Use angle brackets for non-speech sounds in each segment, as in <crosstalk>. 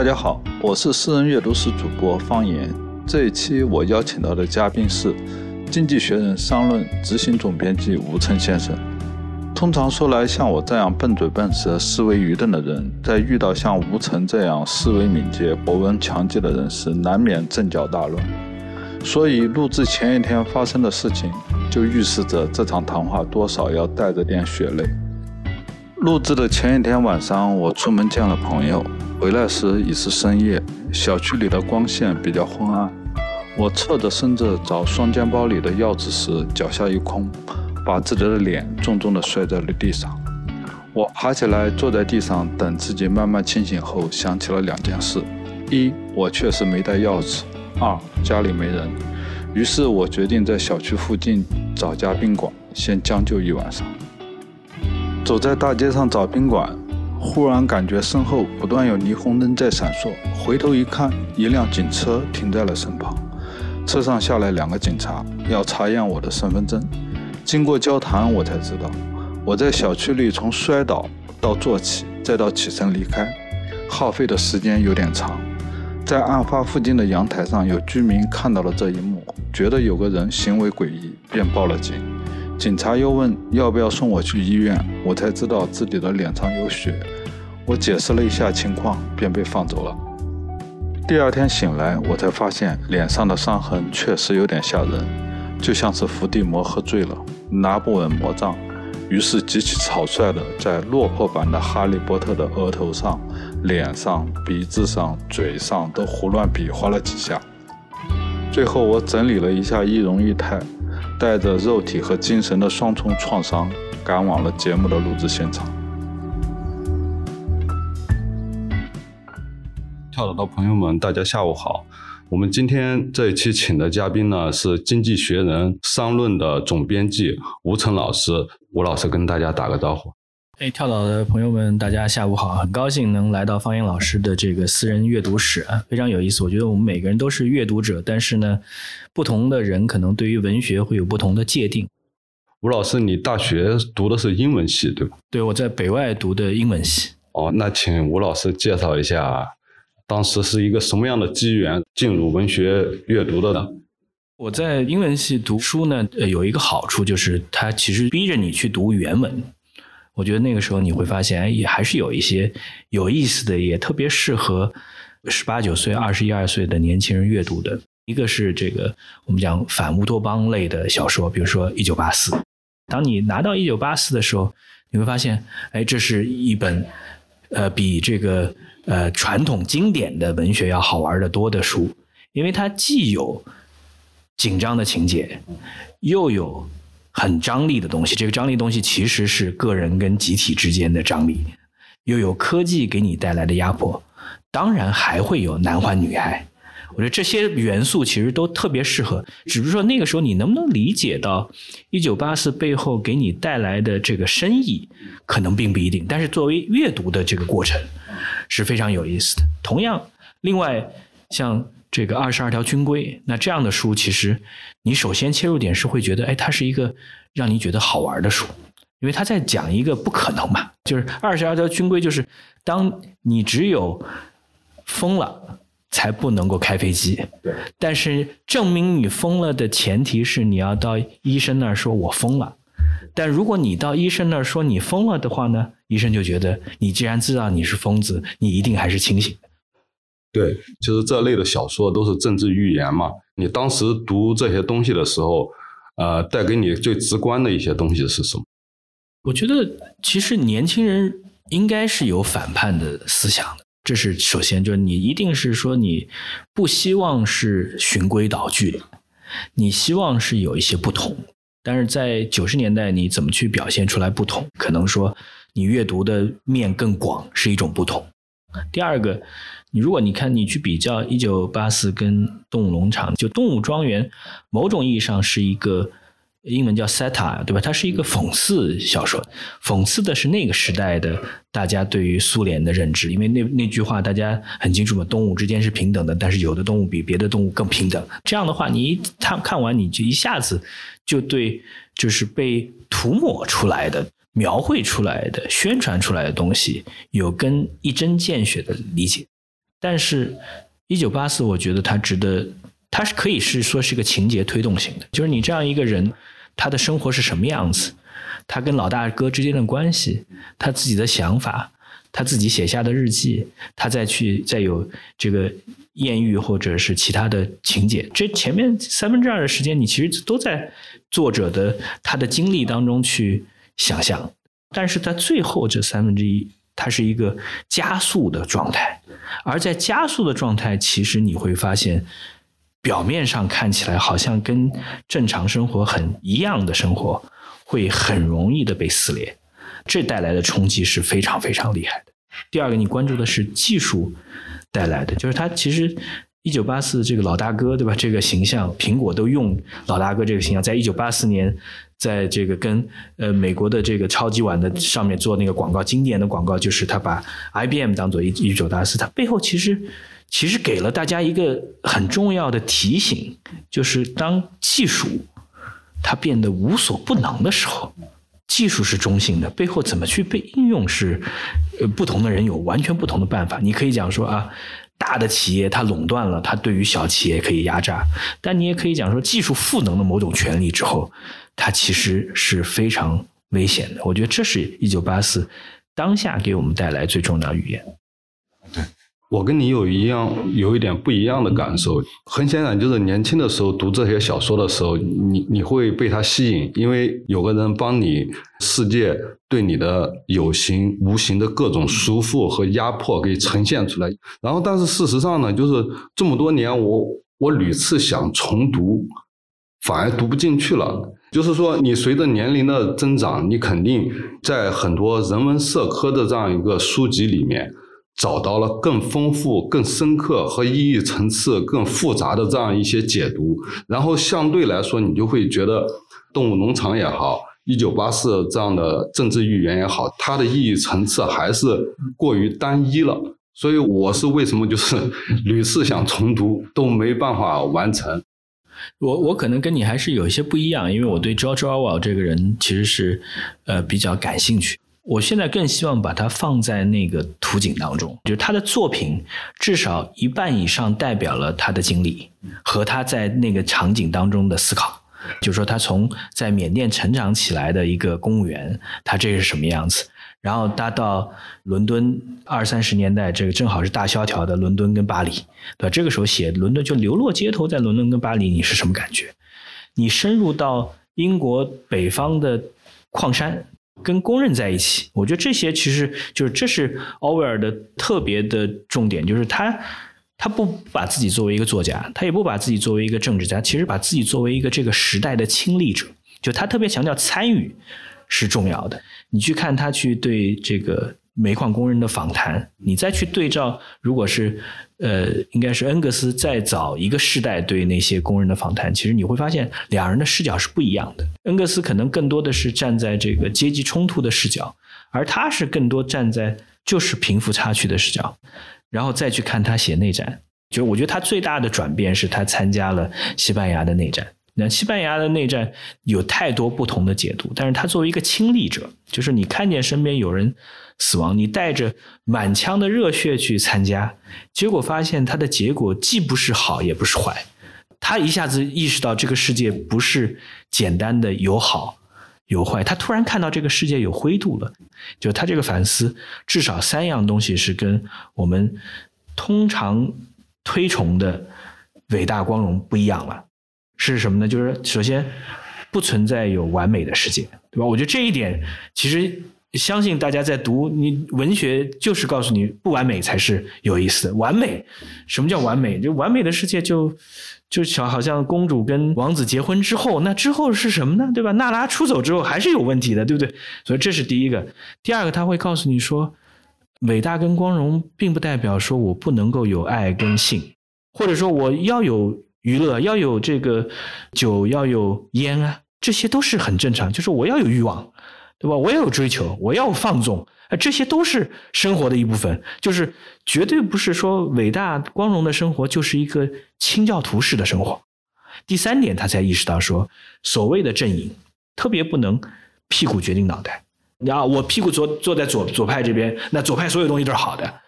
大家好，我是私人阅读室主播方言。这一期我邀请到的嘉宾是《经济学人》商论执行总编辑吴晨先生。通常说来，像我这样笨嘴笨舌、思维愚钝的人，在遇到像吴晨这样思维敏捷、博闻强记的人时，难免阵脚大乱。所以，录制前一天发生的事情，就预示着这场谈话多少要带着点血泪。录制的前一天晚上，我出门见了朋友，回来时已是深夜，小区里的光线比较昏暗。我侧着身子找双肩包里的钥匙时，脚下一空，把自己的脸重重地摔在了地上。我爬起来坐在地上等自己慢慢清醒后，想起了两件事：一，我确实没带钥匙；二，家里没人。于是我决定在小区附近找家宾馆，先将就一晚上。走在大街上找宾馆，忽然感觉身后不断有霓虹灯在闪烁。回头一看，一辆警车停在了身旁，车上下来两个警察，要查验我的身份证。经过交谈，我才知道我在小区里从摔倒到坐起，再到起身离开，耗费的时间有点长。在案发附近的阳台上，有居民看到了这一幕，觉得有个人行为诡异，便报了警。警察又问要不要送我去医院，我才知道自己的脸上有血。我解释了一下情况，便被放走了。第二天醒来，我才发现脸上的伤痕确实有点吓人，就像是伏地魔喝醉了，拿不稳魔杖，于是极其草率地在落魄版的哈利波特的额头上、脸上、鼻子上、嘴上都胡乱比划了几下。最后，我整理了一下仪容仪态。带着肉体和精神的双重创伤，赶往了节目的录制现场。跳岛的朋友们，大家下午好。我们今天这一期请的嘉宾呢，是《经济学人》商论的总编辑吴成老师。吴老师跟大家打个招呼。哎，跳岛的朋友们，大家下午好！很高兴能来到方言老师的这个私人阅读室啊，非常有意思。我觉得我们每个人都是阅读者，但是呢，不同的人可能对于文学会有不同的界定。吴老师，你大学读的是英文系对吧？对，我在北外读的英文系。哦，那请吴老师介绍一下，当时是一个什么样的机缘进入文学阅读的呢？我在英文系读书呢，呃，有一个好处就是它其实逼着你去读原文。我觉得那个时候你会发现，哎，也还是有一些有意思的，也特别适合十八九岁、二十一二岁的年轻人阅读的。一个是这个我们讲反乌托邦类的小说，比如说《一九八四》。当你拿到《一九八四》的时候，你会发现，哎，这是一本呃比这个呃传统经典的文学要好玩的多的书，因为它既有紧张的情节，又有。很张力的东西，这个张力东西其实是个人跟集体之间的张力，又有科技给你带来的压迫，当然还会有男欢女爱。我觉得这些元素其实都特别适合，只是说那个时候你能不能理解到《一九八四》背后给你带来的这个深意，可能并不一定。但是作为阅读的这个过程是非常有意思的。同样，另外像。这个二十二条军规，那这样的书，其实你首先切入点是会觉得，哎，它是一个让你觉得好玩的书，因为他在讲一个不可能嘛，就是二十二条军规，就是当你只有疯了才不能够开飞机，对，但是证明你疯了的前提是你要到医生那儿说我疯了，但如果你到医生那儿说你疯了的话呢，医生就觉得你既然知道你是疯子，你一定还是清醒的。对，其实这类的小说都是政治寓言嘛。你当时读这些东西的时候，呃，带给你最直观的一些东西是什么？我觉得，其实年轻人应该是有反叛的思想的。这是首先，就是你一定是说你不希望是循规蹈矩，你希望是有一些不同。但是在九十年代，你怎么去表现出来不同？可能说你阅读的面更广是一种不同。第二个。你如果你看你去比较《一九八四》跟《动物农场》，就《动物庄园》，某种意义上是一个英文叫 seta 对吧？它是一个讽刺小说，讽刺的是那个时代的大家对于苏联的认知。因为那那句话大家很清楚嘛，动物之间是平等的，但是有的动物比别的动物更平等。这样的话，你一看看完，你就一下子就对就是被涂抹出来的、描绘出来的、宣传出来的东西有跟一针见血的理解。但是，一九八四，我觉得它值得，它是可以是说是个情节推动型的，就是你这样一个人，他的生活是什么样子，他跟老大哥之间的关系，他自己的想法，他自己写下的日记，他再去再有这个艳遇或者是其他的情节，这前面三分之二的时间，你其实都在作者的他的经历当中去想象，但是在最后这三分之一。它是一个加速的状态，而在加速的状态，其实你会发现，表面上看起来好像跟正常生活很一样的生活，会很容易的被撕裂，这带来的冲击是非常非常厉害的。第二个，你关注的是技术带来的，就是它其实一九八四这个老大哥，对吧？这个形象，苹果都用老大哥这个形象，在一九八四年。在这个跟呃美国的这个超级碗的上面做那个广告，经典的广告就是他把 IBM 当做一一九大四，它背后其实其实给了大家一个很重要的提醒，就是当技术它变得无所不能的时候，技术是中性的，背后怎么去被应用是呃不同的人有完全不同的办法。你可以讲说啊，大的企业它垄断了，它对于小企业可以压榨，但你也可以讲说技术赋能了某种权利之后。它其实是非常危险的，我觉得这是一九八四当下给我们带来最重要的语言。对我跟你有一样，有一点不一样的感受。很显然，就是年轻的时候读这些小说的时候，你你会被它吸引，因为有个人帮你，世界对你的有形、无形的各种束缚和压迫给呈现出来。然后，但是事实上呢，就是这么多年，我我屡次想重读，反而读不进去了。就是说，你随着年龄的增长，你肯定在很多人文社科的这样一个书籍里面，找到了更丰富、更深刻和意义层次更复杂的这样一些解读。然后相对来说，你就会觉得《动物农场》也好，《一九八四》这样的政治寓言也好，它的意义层次还是过于单一了。所以，我是为什么就是屡次想重读都没办法完成。我我可能跟你还是有一些不一样，因为我对 George Orwell 这个人其实是呃比较感兴趣。我现在更希望把它放在那个图景当中，就是他的作品至少一半以上代表了他的经历和他在那个场景当中的思考。就是说，他从在缅甸成长起来的一个公务员，他这是什么样子？然后他到伦敦二三十年代，这个正好是大萧条的伦敦跟巴黎，对吧？这个时候写伦敦就流落街头，在伦敦跟巴黎，你是什么感觉？你深入到英国北方的矿山，跟工人在一起，我觉得这些其实就是这是奥威尔的特别的重点，就是他他不把自己作为一个作家，他也不把自己作为一个政治家，其实把自己作为一个这个时代的亲历者，就他特别强调参与。是重要的。你去看他去对这个煤矿工人的访谈，你再去对照，如果是呃，应该是恩格斯再早一个世代对那些工人的访谈，其实你会发现两人的视角是不一样的。恩格斯可能更多的是站在这个阶级冲突的视角，而他是更多站在就是贫富差距的视角。然后再去看他写内战，就我觉得他最大的转变是他参加了西班牙的内战。西班牙的内战有太多不同的解读，但是他作为一个亲历者，就是你看见身边有人死亡，你带着满腔的热血去参加，结果发现他的结果既不是好也不是坏，他一下子意识到这个世界不是简单的有好有坏，他突然看到这个世界有灰度了，就他这个反思，至少三样东西是跟我们通常推崇的伟大光荣不一样了。是什么呢？就是首先，不存在有完美的世界，对吧？我觉得这一点，其实相信大家在读你文学，就是告诉你不完美才是有意思的。完美，什么叫完美？就完美的世界，就就小好像公主跟王子结婚之后，那之后是什么呢？对吧？娜拉出走之后还是有问题的，对不对？所以这是第一个。第二个，他会告诉你说，伟大跟光荣，并不代表说我不能够有爱跟性，或者说我要有。娱乐要有这个酒，要有烟啊，这些都是很正常。就是我要有欲望，对吧？我要有追求，我要放纵，啊，这些都是生活的一部分。就是绝对不是说伟大光荣的生活就是一个清教徒式的生活。第三点，他才意识到说，所谓的阵营特别不能屁股决定脑袋。啊，我屁股坐坐在左左派这边，那左派所有东西都是好的。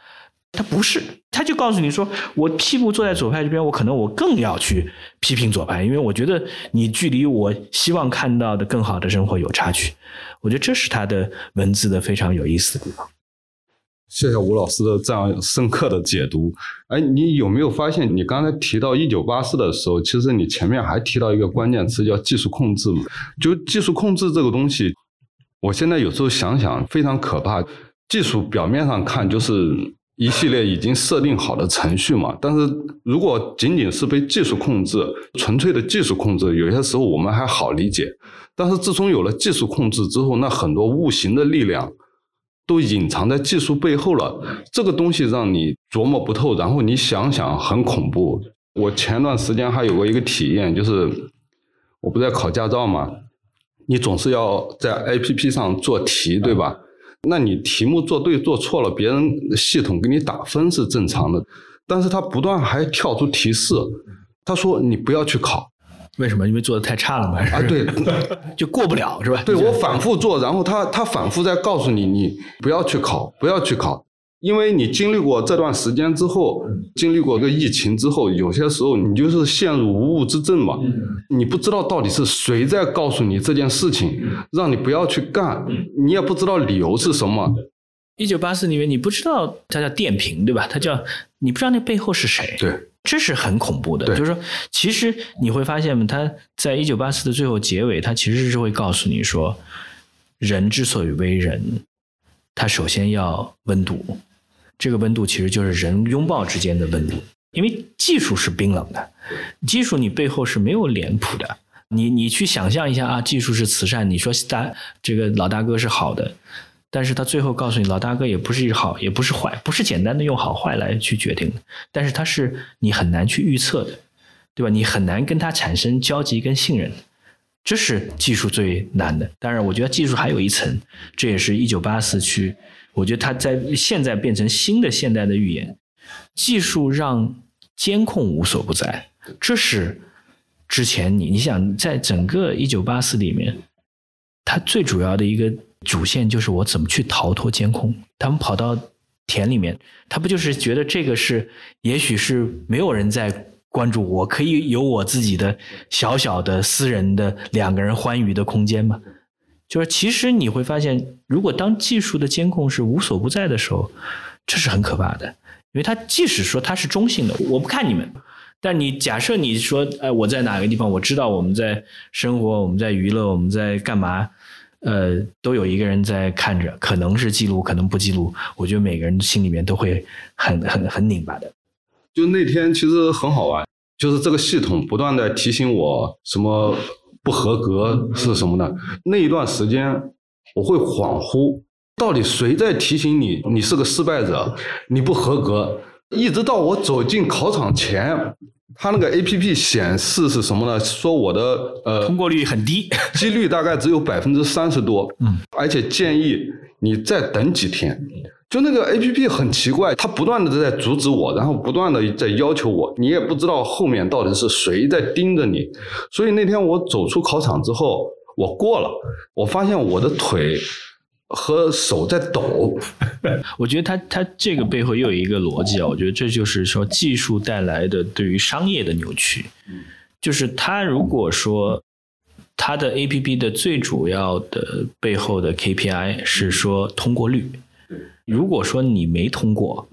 他不是，他就告诉你说，我屁股坐在左派这边，我可能我更要去批评左派，因为我觉得你距离我希望看到的更好的生活有差距。我觉得这是他的文字的非常有意思的地方。谢谢吴老师的这样深刻的解读。哎，你有没有发现，你刚才提到一九八四的时候，其实你前面还提到一个关键词叫技术控制嘛？就技术控制这个东西，我现在有时候想想非常可怕。技术表面上看就是一系列已经设定好的程序嘛，但是如果仅仅是被技术控制，纯粹的技术控制，有些时候我们还好理解。但是自从有了技术控制之后，那很多无形的力量。都隐藏在技术背后了，这个东西让你琢磨不透，然后你想想很恐怖。我前段时间还有过一个体验，就是我不在考驾照嘛，你总是要在 A P P 上做题，对吧？那你题目做对做错了，别人系统给你打分是正常的，但是他不断还跳出提示，他说你不要去考。为什么？因为做的太差了嘛？啊，对，<laughs> 就过不了是吧？对我反复做，然后他他反复在告诉你，你不要去考，不要去考，因为你经历过这段时间之后，经历过个疫情之后，有些时候你就是陷入无物之症嘛，你不知道到底是谁在告诉你这件事情，让你不要去干，你也不知道理由是什么。一九八四里面，你不知道它叫电瓶对吧？它叫你不知道那背后是谁。对。这是很恐怖的，就是说，其实你会发现，它在一九八四的最后结尾，它其实是会告诉你说，人之所以为人，他首先要温度，这个温度其实就是人拥抱之间的温度，因为技术是冰冷的，技术你背后是没有脸谱的，你你去想象一下啊，技术是慈善，你说大这个老大哥是好的。但是他最后告诉你，老大哥也不是好，也不是坏，不是简单的用好坏来去决定的。但是他是你很难去预测的，对吧？你很难跟他产生交集跟信任，这是技术最难的。当然，我觉得技术还有一层，这也是一九八四去，我觉得它在现在变成新的现代的预言。技术让监控无所不在，这是之前你你想在整个一九八四里面，它最主要的一个。主线就是我怎么去逃脱监控？他们跑到田里面，他不就是觉得这个是，也许是没有人在关注，我可以有我自己的小小的私人的两个人欢愉的空间吗？就是其实你会发现，如果当技术的监控是无所不在的时候，这是很可怕的，因为它即使说它是中性的，我不看你们，但你假设你说，哎，我在哪个地方，我知道我们在生活，我们在娱乐，我们在干嘛？呃，都有一个人在看着，可能是记录，可能不记录。我觉得每个人心里面都会很很很拧巴的。就那天其实很好玩，就是这个系统不断的提醒我什么不合格是什么呢？那一段时间我会恍惚，到底谁在提醒你？你是个失败者，你不合格。一直到我走进考场前。他那个 A P P 显示是什么呢？说我的呃通过率很低，<laughs> 几率大概只有百分之三十多，嗯，而且建议你再等几天。就那个 A P P 很奇怪，它不断的在阻止我，然后不断的在要求我，你也不知道后面到底是谁在盯着你。所以那天我走出考场之后，我过了，我发现我的腿。和手在抖，<laughs> 我觉得他他这个背后又有一个逻辑啊，我觉得这就是说技术带来的对于商业的扭曲，就是他如果说他的 A P P 的最主要的背后的 K P I 是说通过率，如果说你没通过，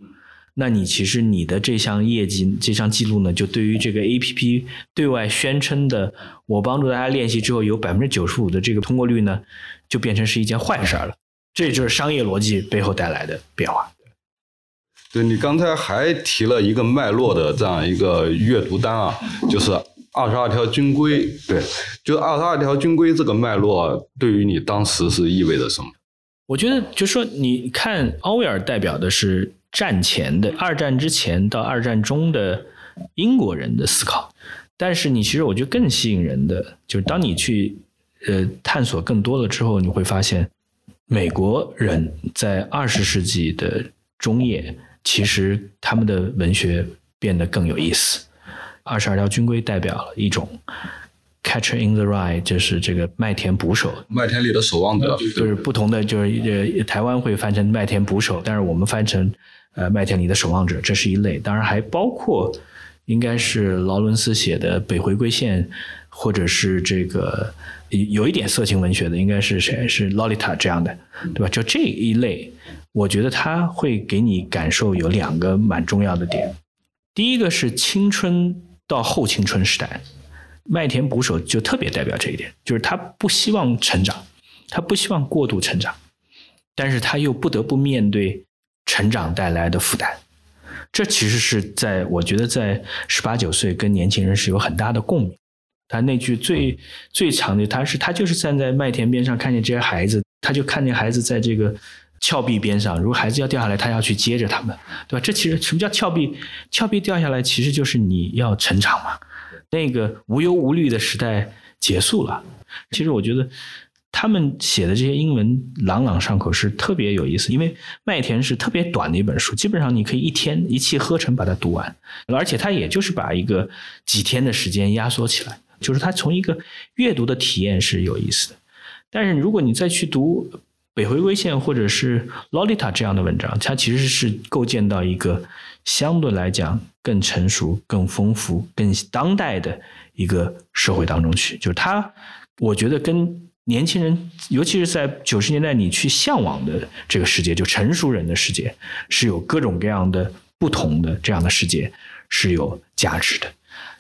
那你其实你的这项业绩这项记录呢，就对于这个 A P P 对外宣称的我帮助大家练习之后有百分之九十五的这个通过率呢，就变成是一件坏事了。这就是商业逻辑背后带来的变化。对你刚才还提了一个脉络的这样一个阅读单啊，就是二十二条军规。对，就二十二条军规这个脉络，对于你当时是意味着什么？我觉得，就说你看，奥威尔代表的是战前的二战之前到二战中的英国人的思考，但是你其实我觉得更吸引人的，就是当你去呃探索更多了之后，你会发现。美国人在二十世纪的中叶，其实他们的文学变得更有意思。二十二条军规代表了一种 Catcher in the Rye，就是这个麦田捕手，麦田里的守望者，就是不同的，就是呃，台湾会翻成麦田捕手，但是我们翻成呃麦田里的守望者，这是一类。当然还包括应该是劳伦斯写的《北回归线》，或者是这个有一点色情文学的，应该是谁？是 Lolita 这样的，对吧？就这一类，我觉得他会给你感受有两个蛮重要的点。第一个是青春到后青春时代。麦田捕手就特别代表这一点，就是他不希望成长，他不希望过度成长，但是他又不得不面对成长带来的负担。这其实是在我觉得在十八九岁跟年轻人是有很大的共鸣。他那句最最长的，他是他就是站在麦田边上看见这些孩子，他就看见孩子在这个峭壁边上，如果孩子要掉下来，他要去接着他们，对吧？这其实什么叫峭壁？峭壁掉下来其实就是你要成长嘛。那个无忧无虑的时代结束了。其实我觉得他们写的这些英文朗朗上口是特别有意思，因为《麦田》是特别短的一本书，基本上你可以一天一气呵成把它读完，而且它也就是把一个几天的时间压缩起来，就是它从一个阅读的体验是有意思的。但是如果你再去读《北回归线》或者是《Lolita》这样的文章，它其实是构建到一个。相对来讲更成熟、更丰富、更当代的一个社会当中去，就是它，我觉得跟年轻人，尤其是在九十年代你去向往的这个世界，就成熟人的世界，是有各种各样的不同的这样的世界是有价值的。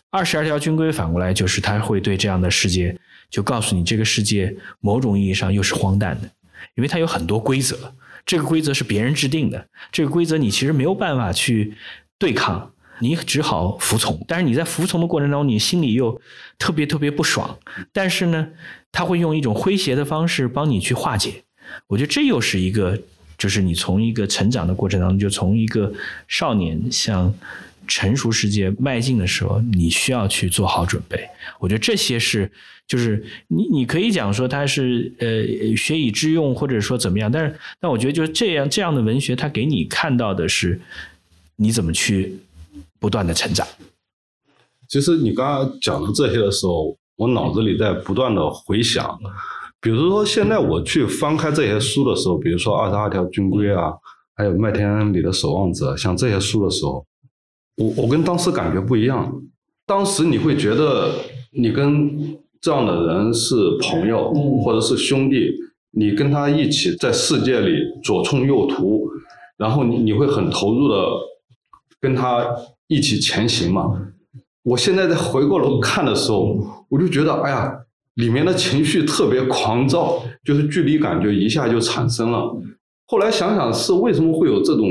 二十二条军规反过来就是他会对这样的世界就告诉你，这个世界某种意义上又是荒诞的，因为它有很多规则。这个规则是别人制定的，这个规则你其实没有办法去对抗，你只好服从。但是你在服从的过程当中，你心里又特别特别不爽。但是呢，他会用一种诙谐的方式帮你去化解。我觉得这又是一个，就是你从一个成长的过程当中，就从一个少年向。成熟世界迈进的时候，你需要去做好准备。我觉得这些是，就是你你可以讲说他是呃学以致用，或者说怎么样。但是，但我觉得就是这样这样的文学，它给你看到的是你怎么去不断的成长。其实你刚刚讲的这些的时候，我脑子里在不断的回想。比如说，现在我去翻开这些书的时候，比如说《二十二条军规》啊，还有《麦田里的守望者》，像这些书的时候。我我跟当时感觉不一样，当时你会觉得你跟这样的人是朋友或者是兄弟，你跟他一起在世界里左冲右突，然后你你会很投入的跟他一起前行嘛。我现在在回过头看的时候，我就觉得哎呀，里面的情绪特别狂躁，就是距离感觉一下就产生了。后来想想是为什么会有这种。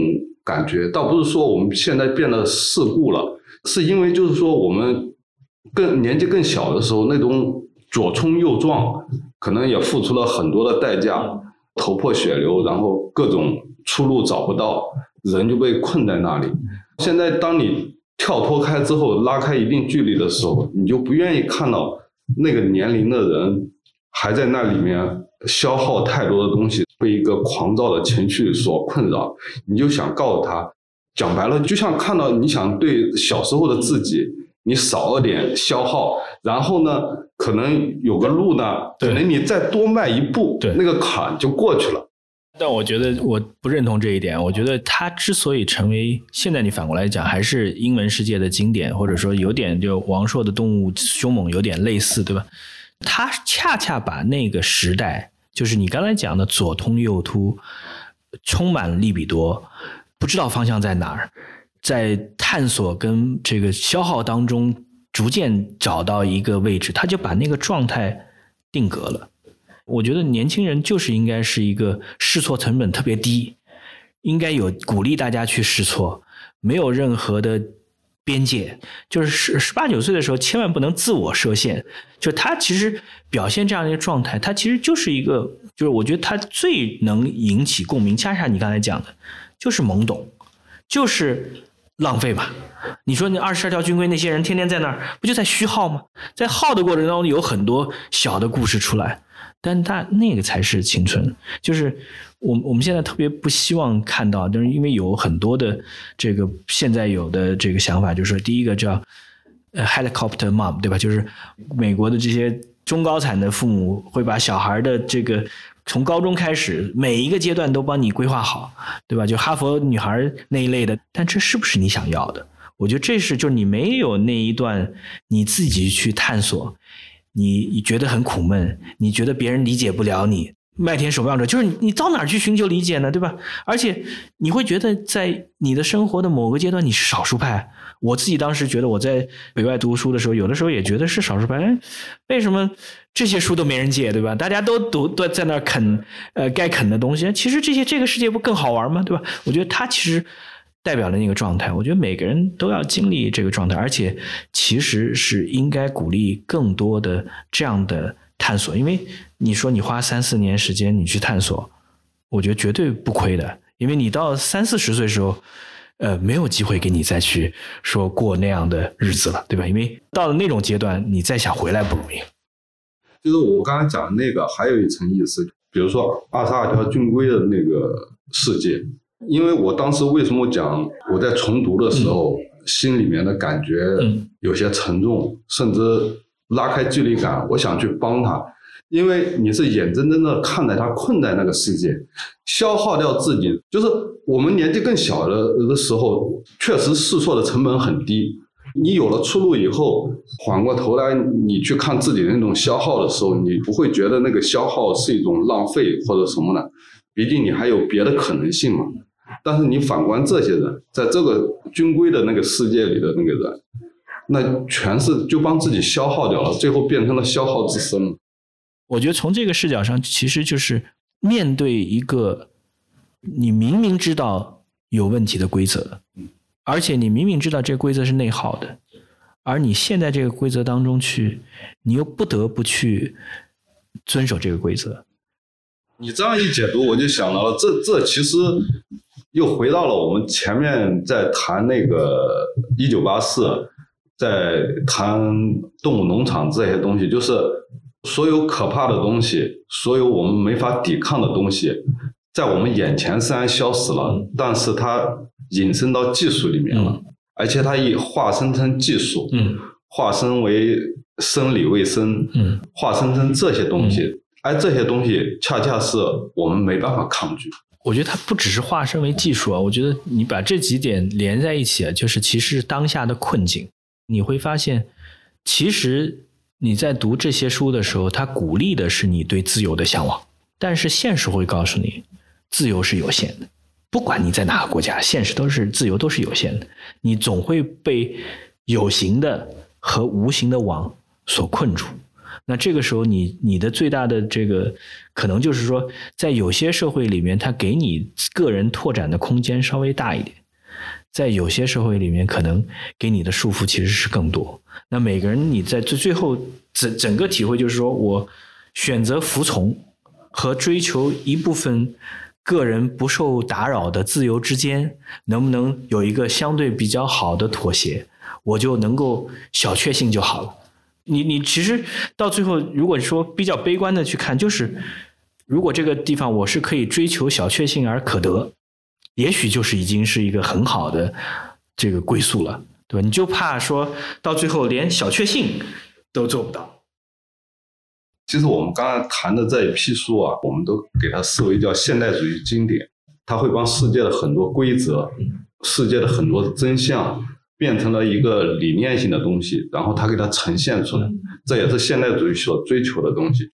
感觉倒不是说我们现在变得世故了，是因为就是说我们更年纪更小的时候那种左冲右撞，可能也付出了很多的代价，头破血流，然后各种出路找不到，人就被困在那里。现在当你跳脱开之后，拉开一定距离的时候，你就不愿意看到那个年龄的人还在那里面消耗太多的东西。被一个狂躁的情绪所困扰，你就想告诉他，讲白了，就像看到你想对小时候的自己，你少了点消耗，然后呢，可能有个路呢，可能你再多迈一步，那个坎就过去了。但我觉得我不认同这一点。我觉得他之所以成为现在你反过来讲，还是英文世界的经典，或者说有点就王朔的《动物凶猛》有点类似，对吧？他恰恰把那个时代。就是你刚才讲的左通右突，充满利比多，不知道方向在哪儿，在探索跟这个消耗当中，逐渐找到一个位置，他就把那个状态定格了。我觉得年轻人就是应该是一个试错成本特别低，应该有鼓励大家去试错，没有任何的。边界就是十十八九岁的时候，千万不能自我设限。就他其实表现这样的一个状态，他其实就是一个，就是我觉得他最能引起共鸣。恰恰你刚才讲的，就是懵懂，就是浪费嘛。你说那二十二条军规那些人天天在那儿，不就在虚耗吗？在耗的过程当中，有很多小的故事出来，但他那个才是青春，就是。我我们现在特别不希望看到，就是因为有很多的这个现在有的这个想法，就是说第一个叫，呃 helicopter mom，对吧？就是美国的这些中高产的父母会把小孩的这个从高中开始每一个阶段都帮你规划好，对吧？就哈佛女孩那一类的，但这是不是你想要的？我觉得这是就是你没有那一段你自己去探索，你觉得很苦闷，你觉得别人理解不了你。麦田守望者就是你到哪儿去寻求理解呢？对吧？而且你会觉得在你的生活的某个阶段你是少数派。我自己当时觉得我在北外读书的时候，有的时候也觉得是少数派。哎，为什么这些书都没人借？对吧？大家都读都在那啃呃该啃的东西。其实这些这个世界不更好玩吗？对吧？我觉得它其实代表了那个状态。我觉得每个人都要经历这个状态，而且其实是应该鼓励更多的这样的。探索，因为你说你花三四年时间你去探索，我觉得绝对不亏的。因为你到三四十岁时候，呃，没有机会给你再去说过那样的日子了，对吧？因为到了那种阶段，你再想回来不容易。就是我刚才讲的那个，还有一层意思，比如说二十二条军规的那个世界，因为我当时为什么讲我在重读的时候，心里面的感觉有些沉重，甚至。拉开距离感，我想去帮他，因为你是眼睁睁的看着他困在那个世界，消耗掉自己。就是我们年纪更小的的时候，确实试错的成本很低。你有了出路以后，缓过头来你去看自己的那种消耗的时候，你不会觉得那个消耗是一种浪费或者什么的？毕竟你还有别的可能性嘛。但是你反观这些人，在这个军规的那个世界里的那个人。那全是就帮自己消耗掉了，最后变成了消耗自身。我觉得从这个视角上，其实就是面对一个你明明知道有问题的规则，而且你明明知道这个规则是内耗的，而你现在这个规则当中去，你又不得不去遵守这个规则。你这样一解读，我就想到了，这这其实又回到了我们前面在谈那个一九八四。在谈动物农场这些东西，就是所有可怕的东西，所有我们没法抵抗的东西，在我们眼前虽然消失了，但是它引申到技术里面了，而且它已化身成技术，化身为生理卫生，化身成这些东西，而这些东西恰恰是我们没办法抗拒。我觉得它不只是化身为技术啊，我觉得你把这几点连在一起啊，就是其实当下的困境。你会发现，其实你在读这些书的时候，它鼓励的是你对自由的向往。但是现实会告诉你，自由是有限的。不管你在哪个国家，现实都是自由都是有限的。你总会被有形的和无形的网所困住。那这个时候，你你的最大的这个可能就是说，在有些社会里面，它给你个人拓展的空间稍微大一点。在有些社会里面，可能给你的束缚其实是更多。那每个人你在最最后整整个体会就是说，我选择服从和追求一部分个人不受打扰的自由之间，能不能有一个相对比较好的妥协，我就能够小确幸就好了。你你其实到最后，如果说比较悲观的去看，就是如果这个地方我是可以追求小确幸而可得。也许就是已经是一个很好的这个归宿了，对吧？你就怕说到最后连小确幸都做不到。其实我们刚才谈的这一批书啊，我们都给它视为叫现代主义经典，它会帮世界的很多规则、世界的很多真相变成了一个理念性的东西，然后他给它呈现出来，这也是现代主义所追求的东西。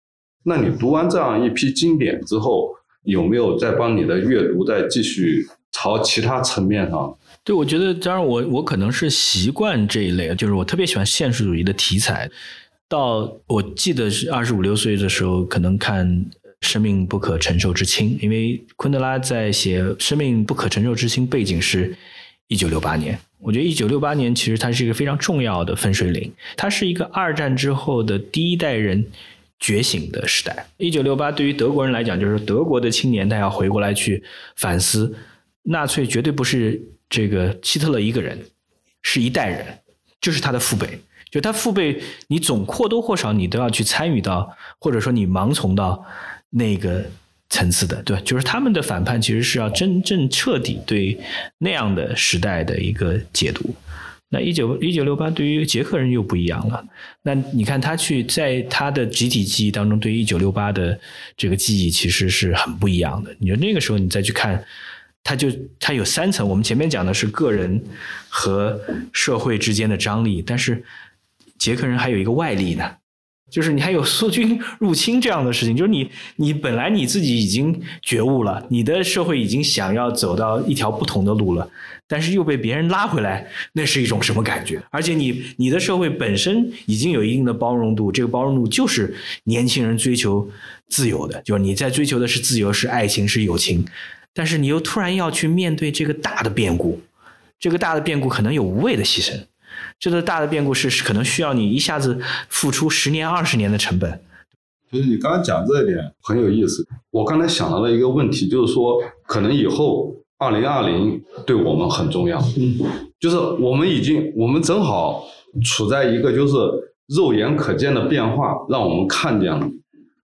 那你读完这样一批经典之后，有没有再帮你的阅读再继续朝其他层面上？对，我觉得，当然，我我可能是习惯这一类，就是我特别喜欢现实主义的题材。到我记得是二十五六岁的时候，可能看《生命不可承受之轻》，因为昆德拉在写《生命不可承受之轻》，背景是一九六八年。我觉得一九六八年其实它是一个非常重要的分水岭，它是一个二战之后的第一代人。觉醒的时代，一九六八对于德国人来讲，就是德国的青年他要回过来去反思，纳粹绝对不是这个希特勒一个人，是一代人，就是他的父辈，就他父辈，你总或多或少你都要去参与到，或者说你盲从到那个层次的，对，就是他们的反叛其实是要真正彻底对那样的时代的一个解读。那一九一九六八对于捷克人又不一样了。那你看他去在他的集体记忆当中，对一九六八的这个记忆其实是很不一样的。你说那个时候你再去看，他就他有三层。我们前面讲的是个人和社会之间的张力，但是捷克人还有一个外力呢。就是你还有苏军入侵这样的事情，就是你你本来你自己已经觉悟了，你的社会已经想要走到一条不同的路了，但是又被别人拉回来，那是一种什么感觉？而且你你的社会本身已经有一定的包容度，这个包容度就是年轻人追求自由的，就是你在追求的是自由，是爱情，是友情，但是你又突然要去面对这个大的变故，这个大的变故可能有无谓的牺牲。这个大的变故是是可能需要你一下子付出十年二十年的成本。就是你刚刚讲这一点很有意思。我刚才想到了一个问题，就是说可能以后二零二零对我们很重要。嗯，就是我们已经我们正好处在一个就是肉眼可见的变化，让我们看见了。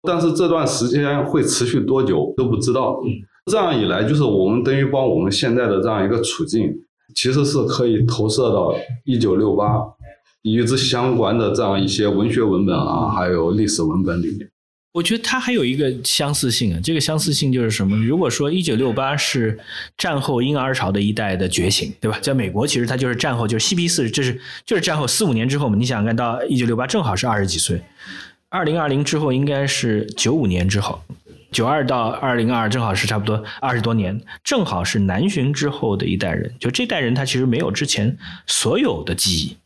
但是这段时间会持续多久都不知道。这样一来，就是我们等于把我们现在的这样一个处境。其实是可以投射到一九六八与之相关的这样一些文学文本啊，还有历史文本里面。我觉得它还有一个相似性啊，这个相似性就是什么？如果说一九六八是战后婴儿潮的一代的觉醒，对吧？在美国，其实它就是战后就是嬉皮士，这是就是战后四五年之后嘛。你想看到一九六八正好是二十几岁，二零二零之后应该是九五年之后。九二到二零二正好是差不多二十多年，正好是南巡之后的一代人。就这代人，他其实没有之前所有的记忆。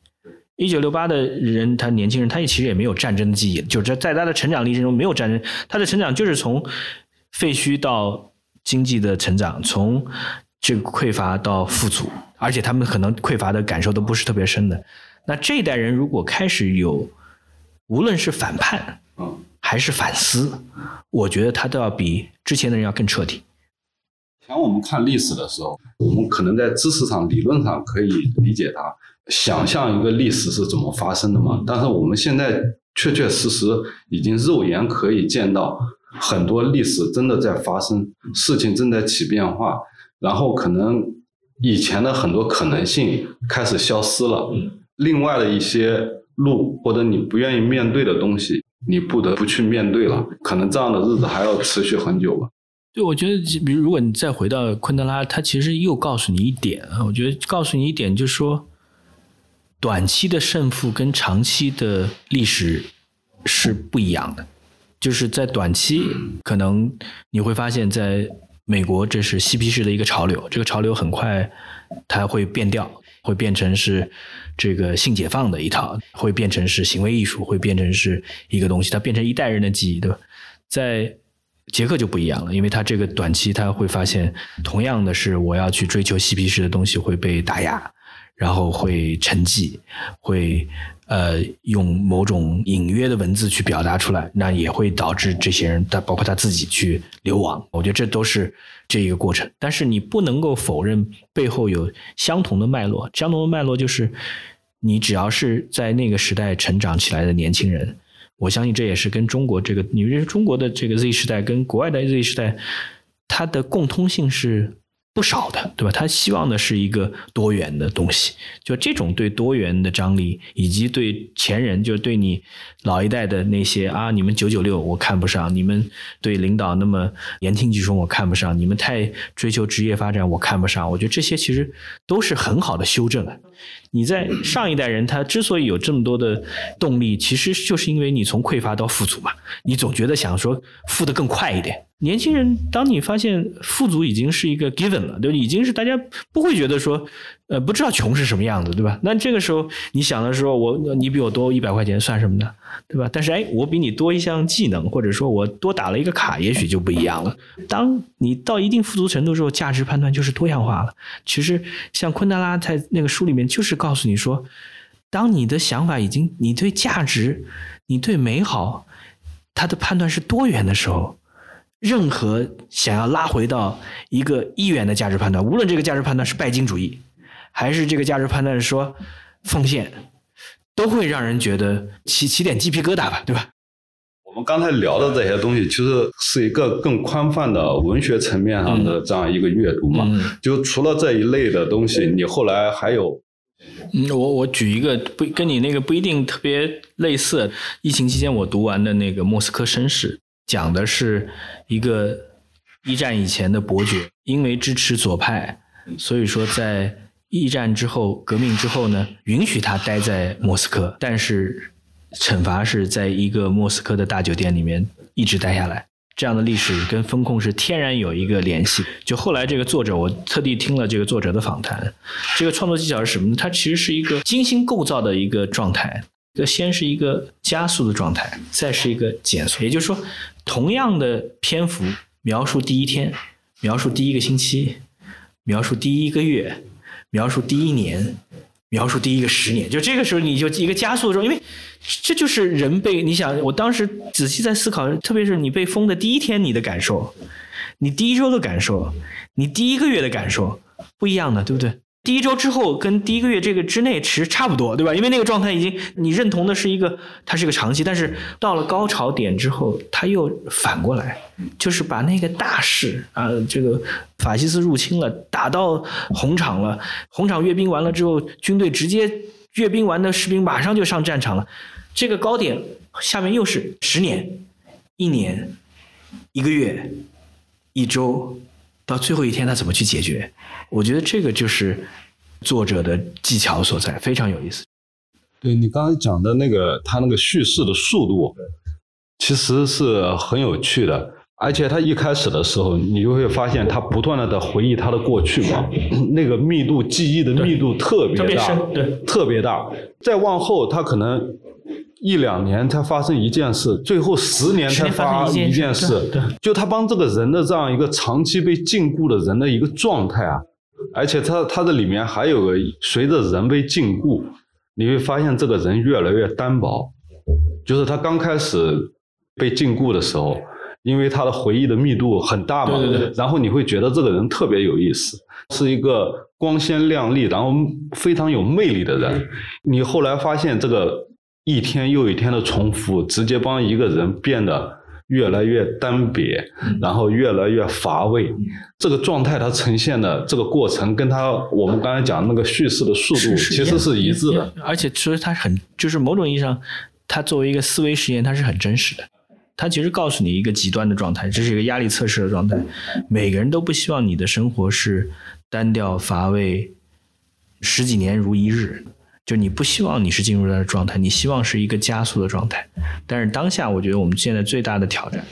一九六八的人，他年轻人，他也其实也没有战争的记忆。就是在他的成长历程中没有战争，他的成长就是从废墟到经济的成长，从这个匮乏到富足，而且他们可能匮乏的感受都不是特别深的。那这一代人如果开始有，无论是反叛，嗯。还是反思，我觉得他都要比之前的人要更彻底。前我们看历史的时候，我们可能在知识上、理论上可以理解它，想象一个历史是怎么发生的嘛。但是我们现在确确实实已经肉眼可以见到很多历史真的在发生，事情正在起变化，然后可能以前的很多可能性开始消失了，另外的一些路或者你不愿意面对的东西。你不得不去面对了，可能这样的日子还要持续很久吧。对，我觉得，比如如果你再回到昆德拉，他其实又告诉你一点啊，我觉得告诉你一点，就是说，短期的胜负跟长期的历史是不一样的。就是在短期，可能你会发现在美国这是嬉皮士的一个潮流，这个潮流很快它会变掉，会变成是。这个性解放的一套会变成是行为艺术，会变成是一个东西，它变成一代人的记忆，对吧？在杰克就不一样了，因为他这个短期他会发现，同样的是我要去追求嬉皮士的东西会被打压，然后会沉寂，会。呃，用某种隐约的文字去表达出来，那也会导致这些人，他包括他自己去流亡。我觉得这都是这一个过程。但是你不能够否认背后有相同的脉络。相同的脉络就是，你只要是在那个时代成长起来的年轻人，我相信这也是跟中国这个，你认为中国的这个 Z 时代跟国外的 Z 时代，它的共通性是。不少的，对吧？他希望的是一个多元的东西，就这种对多元的张力，以及对前人，就对你老一代的那些啊，你们九九六我看不上，你们对领导那么言听计从我看不上，你们太追求职业发展我看不上。我觉得这些其实都是很好的修正。你在上一代人，他之所以有这么多的动力，其实就是因为你从匮乏到富足嘛，你总觉得想说富得更快一点。年轻人，当你发现富足已经是一个 given 了，对，已经是大家不会觉得说，呃，不知道穷是什么样子，对吧？那这个时候你想的时候，我你比我多一百块钱算什么呢，对吧？但是哎，我比你多一项技能，或者说我多打了一个卡，也许就不一样了。当你到一定富足程度之后，价值判断就是多样化了。其实像昆德拉在那个书里面就是告诉你说，当你的想法已经，你对价值，你对美好，它的判断是多元的时候。任何想要拉回到一个一元的价值判断，无论这个价值判断是拜金主义，还是这个价值判断是说奉献，都会让人觉得起起点鸡皮疙瘩吧，对吧？我们刚才聊的这些东西，其实是一个更宽泛的文学层面上的这样一个阅读嘛。就除了这一类的东西，你后来还有嗯，我我举一个不跟你那个不一定特别类似。疫情期间我读完的那个《莫斯科绅士》，讲的是一个一战以前的伯爵，因为支持左派，所以说在一战之后革命之后呢，允许他待在莫斯科，但是惩罚是在一个莫斯科的大酒店里面一直待下来。这样的历史跟风控是天然有一个联系。就后来这个作者，我特地听了这个作者的访谈。这个创作技巧是什么呢？它其实是一个精心构造的一个状态。这先是一个加速的状态，再是一个减速。也就是说，同样的篇幅描述第一天，描述第一个星期，描述第一个月，描述第一年。描述第一个十年，就这个时候你就一个加速的时候，因为这就是人被你想，我当时仔细在思考，特别是你被封的第一天，你的感受，你第一周的感受，你第一个月的感受不一样的，对不对？第一周之后跟第一个月这个之内其实差不多，对吧？因为那个状态已经你认同的是一个，它是一个长期，但是到了高潮点之后，它又反过来，就是把那个大势啊，这个法西斯入侵了，打到红场了，红场阅兵完了之后，军队直接阅兵完的士兵马上就上战场了，这个高点下面又是十年、一年、一个月、一周。到最后一天，他怎么去解决？我觉得这个就是作者的技巧所在，非常有意思。对你刚才讲的那个，他那个叙事的速度，其实是很有趣的。而且他一开始的时候，你就会发现他不断的在回忆他的过去嘛，那个密度记忆的密度特别大，对，特别大。再往后，他可能。一两年才发生一件事，最后十年才发一件事，就他帮这个人的这样一个长期被禁锢的人的一个状态啊，而且他他的里面还有个随着人被禁锢，你会发现这个人越来越单薄，就是他刚开始被禁锢的时候，因为他的回忆的密度很大嘛，然后你会觉得这个人特别有意思，是一个光鲜亮丽，然后非常有魅力的人，你后来发现这个。一天又一天的重复，直接帮一个人变得越来越单瘪，然后越来越乏味。这个状态它呈现的这个过程，跟他我们刚才讲那个叙事的速度其实是一致的。而且其实它很，就是某种意义上，它作为一个思维实验，它是很真实的。它其实告诉你一个极端的状态，这是一个压力测试的状态。每个人都不希望你的生活是单调乏味，十几年如一日。就你不希望你是进入的状态，你希望是一个加速的状态。但是当下，我觉得我们现在最大的挑战，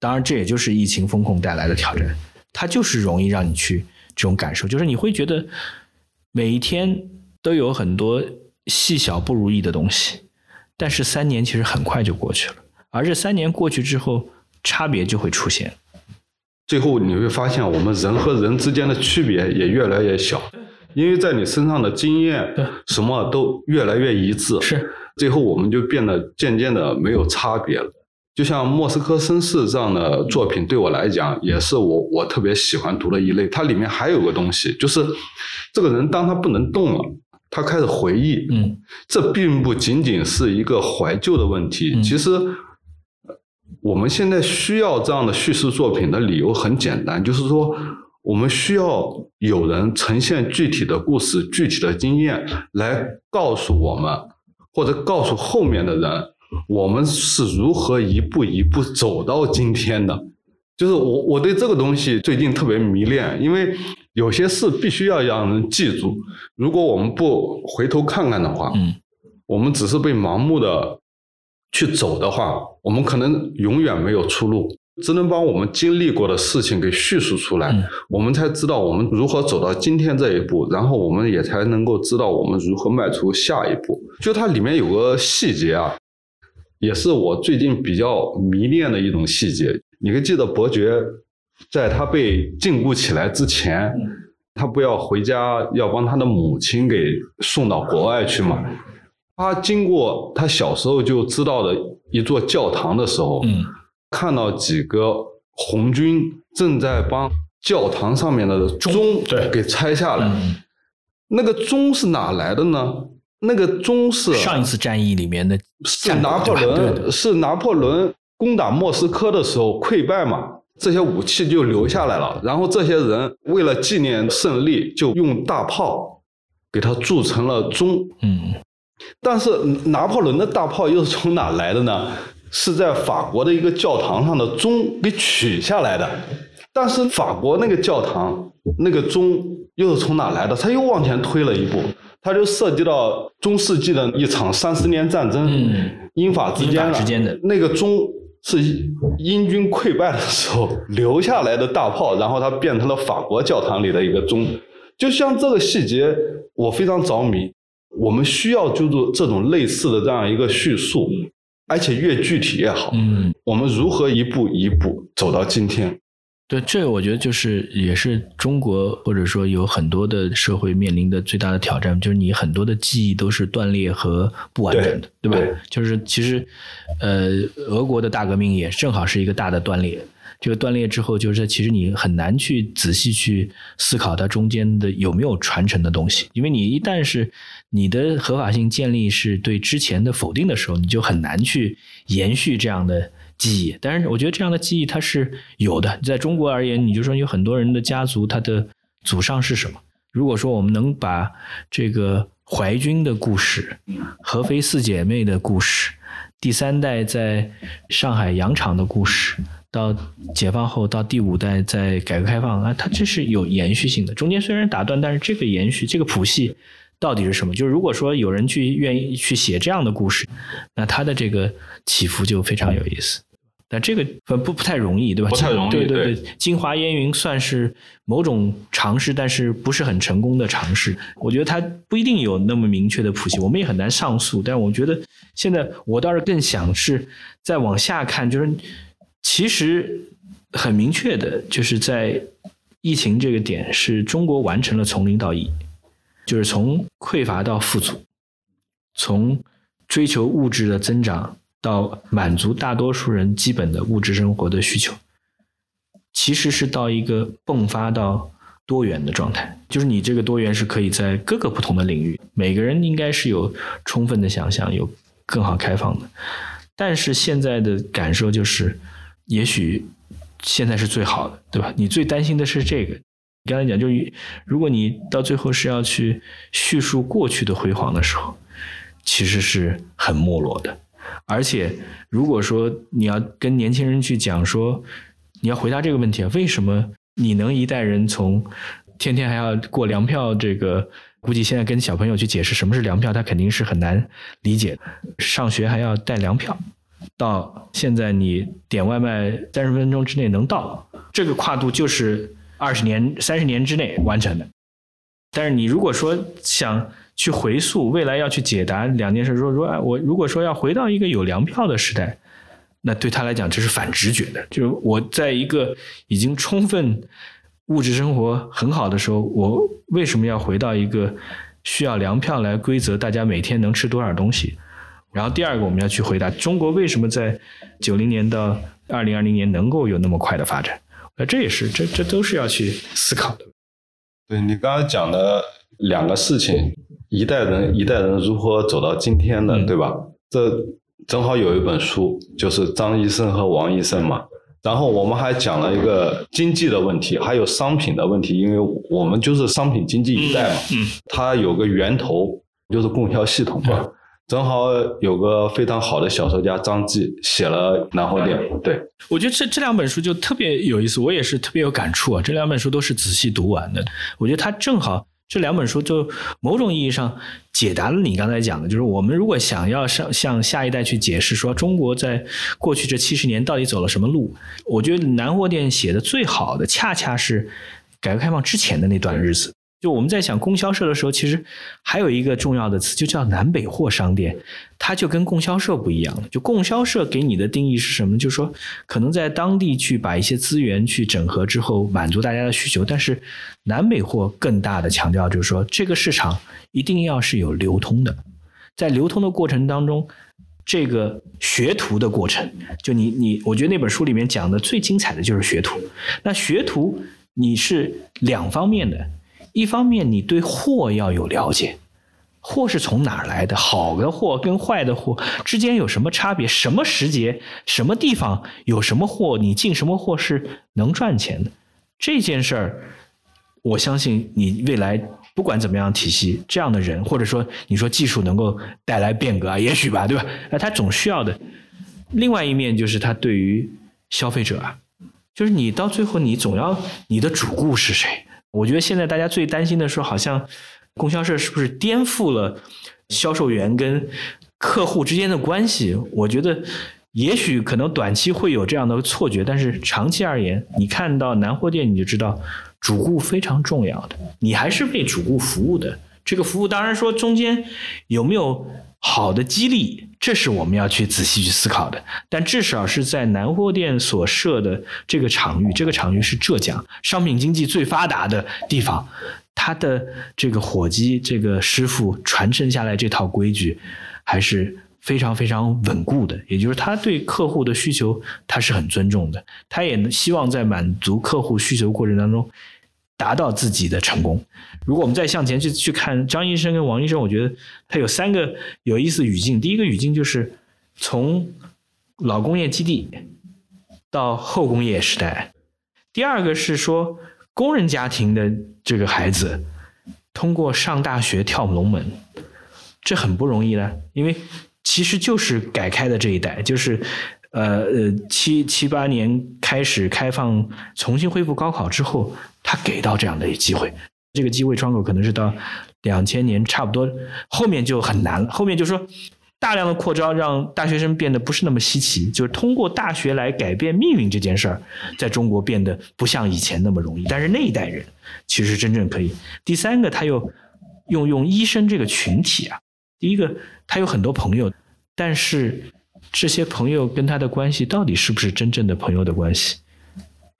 当然这也就是疫情风控带来的挑战，它就是容易让你去这种感受，就是你会觉得每一天都有很多细小不如意的东西，但是三年其实很快就过去了，而这三年过去之后，差别就会出现。最后你会发现，我们人和人之间的区别也越来越小。因为在你身上的经验，什么都越来越一致，是最后我们就变得渐渐的没有差别了。就像《莫斯科绅士》这样的作品，对我来讲也是我我特别喜欢读的一类。它里面还有个东西，就是这个人当他不能动了，他开始回忆。嗯，这并不仅仅是一个怀旧的问题。其实我们现在需要这样的叙事作品的理由很简单，就是说。我们需要有人呈现具体的故事、具体的经验，来告诉我们，或者告诉后面的人，我们是如何一步一步走到今天的。就是我，我对这个东西最近特别迷恋，因为有些事必须要让人记住。如果我们不回头看看的话，嗯，我们只是被盲目的去走的话，我们可能永远没有出路。只能把我们经历过的事情给叙述出来，我们才知道我们如何走到今天这一步，然后我们也才能够知道我们如何迈出下一步。就它里面有个细节啊，也是我最近比较迷恋的一种细节。你还记得伯爵在他被禁锢起来之前，他不要回家，要帮他的母亲给送到国外去吗？他经过他小时候就知道的一座教堂的时候，嗯。看到几个红军正在帮教堂上面的钟给拆下来，那个钟是哪来的呢？那个钟是上一次战役里面的，是拿破仑，是拿破仑攻打莫斯科的时候溃败嘛，这些武器就留下来了。然后这些人为了纪念胜利，就用大炮给它铸成了钟。嗯，但是拿破仑的大炮又是从哪来的呢？是在法国的一个教堂上的钟给取下来的。但是法国那个教堂那个钟又是从哪来的？他又往前推了一步，他就涉及到中世纪的一场三十年战争，英法之间之间的那个钟是英军溃败的时候留下来的大炮，然后它变成了法国教堂里的一个钟。就像这个细节，我非常着迷。我们需要就是这种类似的这样一个叙述，而且越具体越好。嗯，我们如何一步一步走到今天？对，这我觉得就是也是中国或者说有很多的社会面临的最大的挑战，就是你很多的记忆都是断裂和不完整的，对吧？就是其实，呃，俄国的大革命也正好是一个大的断裂。这个断裂之后，就是其实你很难去仔细去思考它中间的有没有传承的东西，因为你一旦是你的合法性建立是对之前的否定的时候，你就很难去延续这样的。记忆，但是我觉得这样的记忆它是有的。在中国而言，你就说有很多人的家族，他的祖上是什么？如果说我们能把这个淮军的故事、合肥四姐妹的故事、第三代在上海洋场的故事，到解放后到第五代在改革开放啊，它这是有延续性的。中间虽然打断，但是这个延续，这个谱系。到底是什么？就是如果说有人去愿意去写这样的故事，那他的这个起伏就非常有意思。但这个不不不太容易，对吧？不太容易。对对对，京华烟云算是某种尝试，但是不是很成功的尝试。我觉得它不一定有那么明确的谱系，我们也很难上诉。但我觉得现在我倒是更想是再往下看，就是其实很明确的，就是在疫情这个点，是中国完成了从零到一。就是从匮乏到富足，从追求物质的增长到满足大多数人基本的物质生活的需求，其实是到一个迸发到多元的状态。就是你这个多元是可以在各个不同的领域，每个人应该是有充分的想象，有更好开放的。但是现在的感受就是，也许现在是最好的，对吧？你最担心的是这个。你刚才讲，就是如果你到最后是要去叙述过去的辉煌的时候，其实是很没落的。而且，如果说你要跟年轻人去讲说，你要回答这个问题啊，为什么你能一代人从天天还要过粮票这个，估计现在跟小朋友去解释什么是粮票，他肯定是很难理解。上学还要带粮票，到现在你点外卖三十分钟之内能到，这个跨度就是。二十年、三十年之内完成的，但是你如果说想去回溯未来，要去解答两件事，说说我如果说要回到一个有粮票的时代，那对他来讲这是反直觉的。就是我在一个已经充分物质生活很好的时候，我为什么要回到一个需要粮票来规则大家每天能吃多少东西？然后第二个，我们要去回答中国为什么在九零年到二零二零年能够有那么快的发展？那这也是，这这都是要去思考的。对你刚才讲的两个事情，一代人一代人如何走到今天的，对吧？这正好有一本书，就是张医生和王医生嘛。然后我们还讲了一个经济的问题，还有商品的问题，因为我们就是商品经济一代嘛。嗯。它有个源头，就是供销系统嘛。正好有个非常好的小说家张继写了《南货店》，对我觉得这这两本书就特别有意思，我也是特别有感触啊。这两本书都是仔细读完的，我觉得他正好这两本书就某种意义上解答了你刚才讲的，就是我们如果想要向向下一代去解释说中国在过去这七十年到底走了什么路，我觉得《南货店》写的最好的恰恰是改革开放之前的那段日子。就我们在想供销社的时候，其实还有一个重要的词，就叫南北货商店。它就跟供销社不一样了。就供销社给你的定义是什么？就是说，可能在当地去把一些资源去整合之后，满足大家的需求。但是南北货更大的强调就是说，这个市场一定要是有流通的。在流通的过程当中，这个学徒的过程，就你你，我觉得那本书里面讲的最精彩的就是学徒。那学徒你是两方面的。一方面，你对货要有了解，货是从哪儿来的？好的货跟坏的货之间有什么差别？什么时节、什么地方有什么货？你进什么货是能赚钱的？这件事儿，我相信你未来不管怎么样体系，这样的人或者说你说技术能够带来变革啊，也许吧，对吧？那他总需要的。另外一面就是他对于消费者啊，就是你到最后你总要你的主顾是谁？我觉得现在大家最担心的是，好像供销社是不是颠覆了销售员跟客户之间的关系？我觉得也许可能短期会有这样的错觉，但是长期而言，你看到南货店你就知道，主顾非常重要的，你还是为主顾服务的。这个服务当然说中间有没有好的激励，这是我们要去仔细去思考的。但至少是在南货店所设的这个场域，这个场域是浙江商品经济最发达的地方，他的这个火鸡、这个师傅传承下来这套规矩还是非常非常稳固的。也就是他对客户的需求他是很尊重的，他也希望在满足客户需求过程当中。达到自己的成功。如果我们再向前去去看张医生跟王医生，我觉得他有三个有意思语境。第一个语境就是从老工业基地到后工业时代；第二个是说工人家庭的这个孩子通过上大学跳龙门，这很不容易的，因为其实就是改开的这一代，就是呃呃七七八年开始开放，重新恢复高考之后。他给到这样的一个机会，这个机会窗口可能是到两千年差不多，后面就很难了。后面就说大量的扩招，让大学生变得不是那么稀奇，就是通过大学来改变命运这件事儿，在中国变得不像以前那么容易。但是那一代人其实真正可以。第三个，他又用用医生这个群体啊，第一个他有很多朋友，但是这些朋友跟他的关系到底是不是真正的朋友的关系？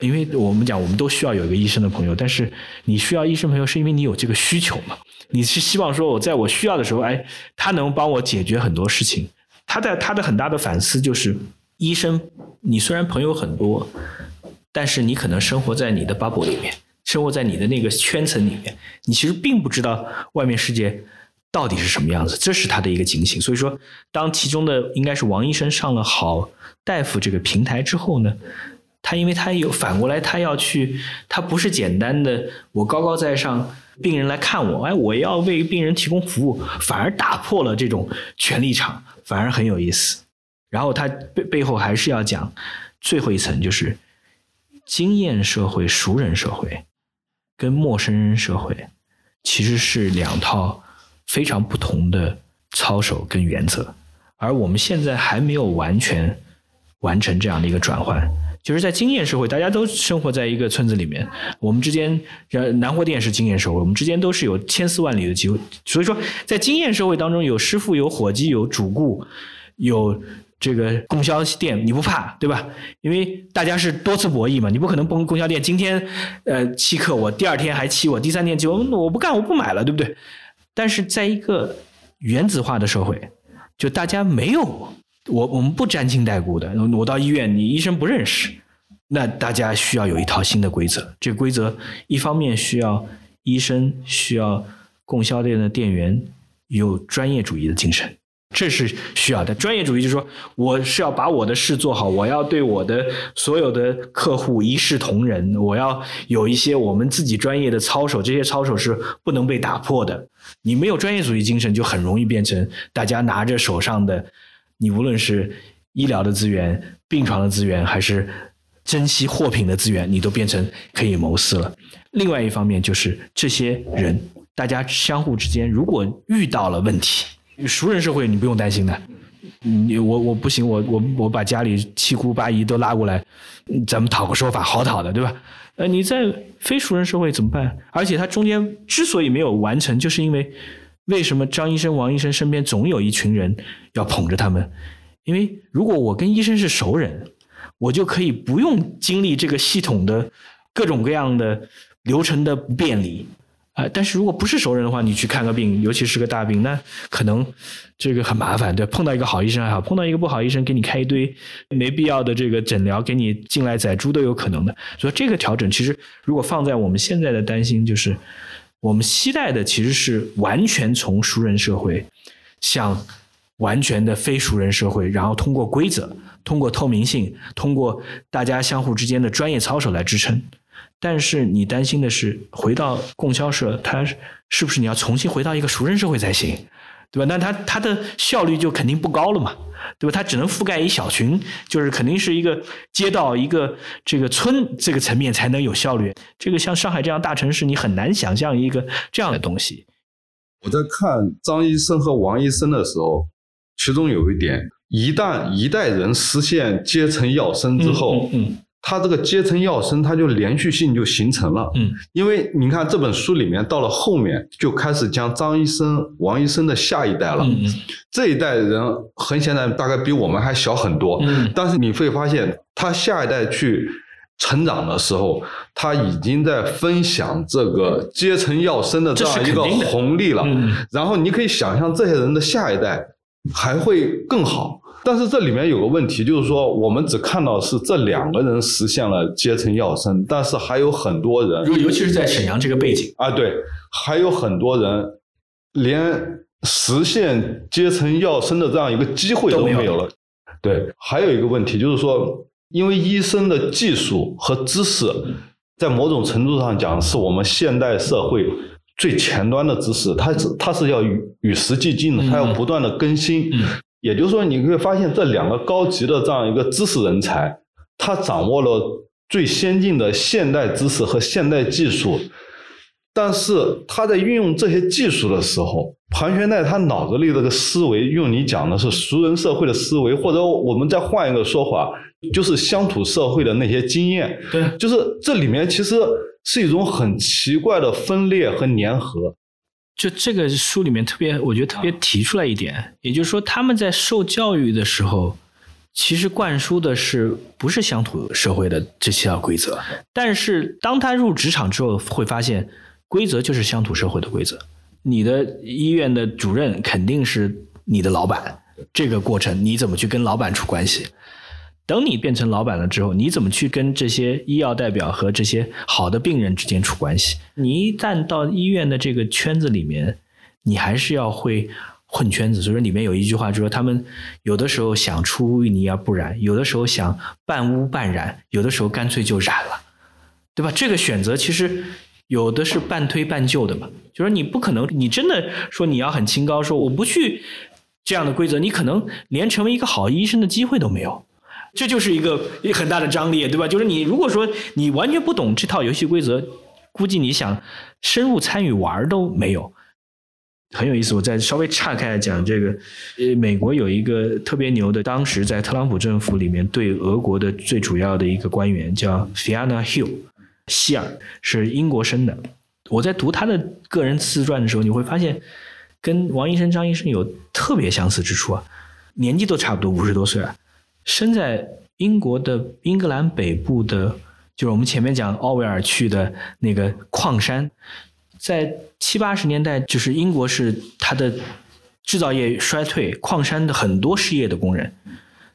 因为我们讲，我们都需要有一个医生的朋友，但是你需要医生朋友，是因为你有这个需求嘛？你是希望说，我在我需要的时候，哎，他能帮我解决很多事情。他的他的很大的反思就是，医生，你虽然朋友很多，但是你可能生活在你的 bubble 里面，生活在你的那个圈层里面，你其实并不知道外面世界到底是什么样子。这是他的一个警醒。所以说，当其中的应该是王医生上了好大夫这个平台之后呢？他因为他有反过来，他要去，他不是简单的我高高在上，病人来看我，哎，我要为病人提供服务，反而打破了这种权力场，反而很有意思。然后他背背后还是要讲最后一层，就是经验社会、熟人社会跟陌生人社会其实是两套非常不同的操守跟原则，而我们现在还没有完全完成这样的一个转换。就是在经验社会，大家都生活在一个村子里面。我们之间，南货店是经验社会，我们之间都是有千丝万缕的机会。所以说，在经验社会当中，有师傅、有伙计、有主顾、有这个供销店，你不怕，对吧？因为大家是多次博弈嘛，你不可能供供销店今天呃欺客，我第二天还欺我，第三天欺我，我不干，我不买了，对不对？但是在一个原子化的社会，就大家没有。我我们不沾亲带故的，我到医院，你医生不认识，那大家需要有一套新的规则。这规则一方面需要医生，需要供销店的店员有专业主义的精神，这是需要的。专业主义就是说，我是要把我的事做好，我要对我的所有的客户一视同仁，我要有一些我们自己专业的操守，这些操守是不能被打破的。你没有专业主义精神，就很容易变成大家拿着手上的。你无论是医疗的资源、病床的资源，还是珍稀货品的资源，你都变成可以谋私了。另外一方面，就是这些人，大家相互之间，如果遇到了问题，熟人社会你不用担心的。你我我不行，我我我把家里七姑八姨都拉过来，咱们讨个说法，好讨的，对吧？呃，你在非熟人社会怎么办？而且他中间之所以没有完成，就是因为。为什么张医生、王医生身边总有一群人要捧着他们？因为如果我跟医生是熟人，我就可以不用经历这个系统的各种各样的流程的不便利啊。但是如果不是熟人的话，你去看个病，尤其是个大病，那可能这个很麻烦。对，碰到一个好医生还好，碰到一个不好医生，给你开一堆没必要的这个诊疗，给你进来宰猪都有可能的。所以这个调整，其实如果放在我们现在的担心就是。我们期待的其实是完全从熟人社会向完全的非熟人社会，然后通过规则、通过透明性、通过大家相互之间的专业操守来支撑。但是你担心的是，回到供销社，它是不是你要重新回到一个熟人社会才行，对吧？那它它的效率就肯定不高了嘛，对吧？它只能覆盖一小群，就是肯定是一个街道、一个这个村这个层面才能有效率。这个像上海这样大城市，你很难想象一个这样的东西。我在看张医生和王医生的时候，其中有一点，一旦一代人实现阶层跃升之后，嗯。他这个阶层要升，他就连续性就形成了。嗯，因为你看这本书里面到了后面就开始讲张医生、王医生的下一代了。嗯这一代人很显然大概比我们还小很多。嗯，但是你会发现，他下一代去成长的时候，他已经在分享这个阶层要升的这样一个红利了。嗯，然后你可以想象这些人的下一代还会更好。但是这里面有个问题，就是说我们只看到是这两个人实现了阶层跃升，但是还有很多人，尤尤其是在沈阳这个背景啊，对，还有很多人连实现阶层跃升的这样一个机会都没有了。对，还有一个问题就是说，因为医生的技术和知识，在某种程度上讲，是我们现代社会最前端的知识，它是它是要与与时俱进的，它要不断的更新。也就是说，你会发现这两个高级的这样一个知识人才，他掌握了最先进的现代知识和现代技术，但是他在运用这些技术的时候，盘旋在他脑子里这个思维，用你讲的是熟人社会的思维，或者我们再换一个说法，就是乡土社会的那些经验。对，就是这里面其实是一种很奇怪的分裂和粘合。就这个书里面特别，我觉得特别提出来一点，也就是说，他们在受教育的时候，其实灌输的是不是乡土社会的这些条规则，但是当他入职场之后，会发现规则就是乡土社会的规则。你的医院的主任肯定是你的老板，这个过程你怎么去跟老板处关系？等你变成老板了之后，你怎么去跟这些医药代表和这些好的病人之间处关系？你一旦到医院的这个圈子里面，你还是要会混圈子。所以说里面有一句话，就是说他们有的时候想出污泥而不染，有的时候想半污半染，有的时候干脆就染了，对吧？这个选择其实有的是半推半就的嘛。就说你不可能，你真的说你要很清高，说我不去这样的规则，你可能连成为一个好医生的机会都没有。这就是一个很大的张力，对吧？就是你如果说你完全不懂这套游戏规则，估计你想深入参与玩都没有。很有意思，我再稍微岔开来讲这个。呃，美国有一个特别牛的，当时在特朗普政府里面对俄国的最主要的一个官员叫 Fiona Hill，希尔是英国生的。我在读他的个人自传的时候，你会发现跟王医生、张医生有特别相似之处啊，年纪都差不多，五十多岁了。生在英国的英格兰北部的，就是我们前面讲奥威尔去的那个矿山，在七八十年代，就是英国是它的制造业衰退，矿山的很多失业的工人，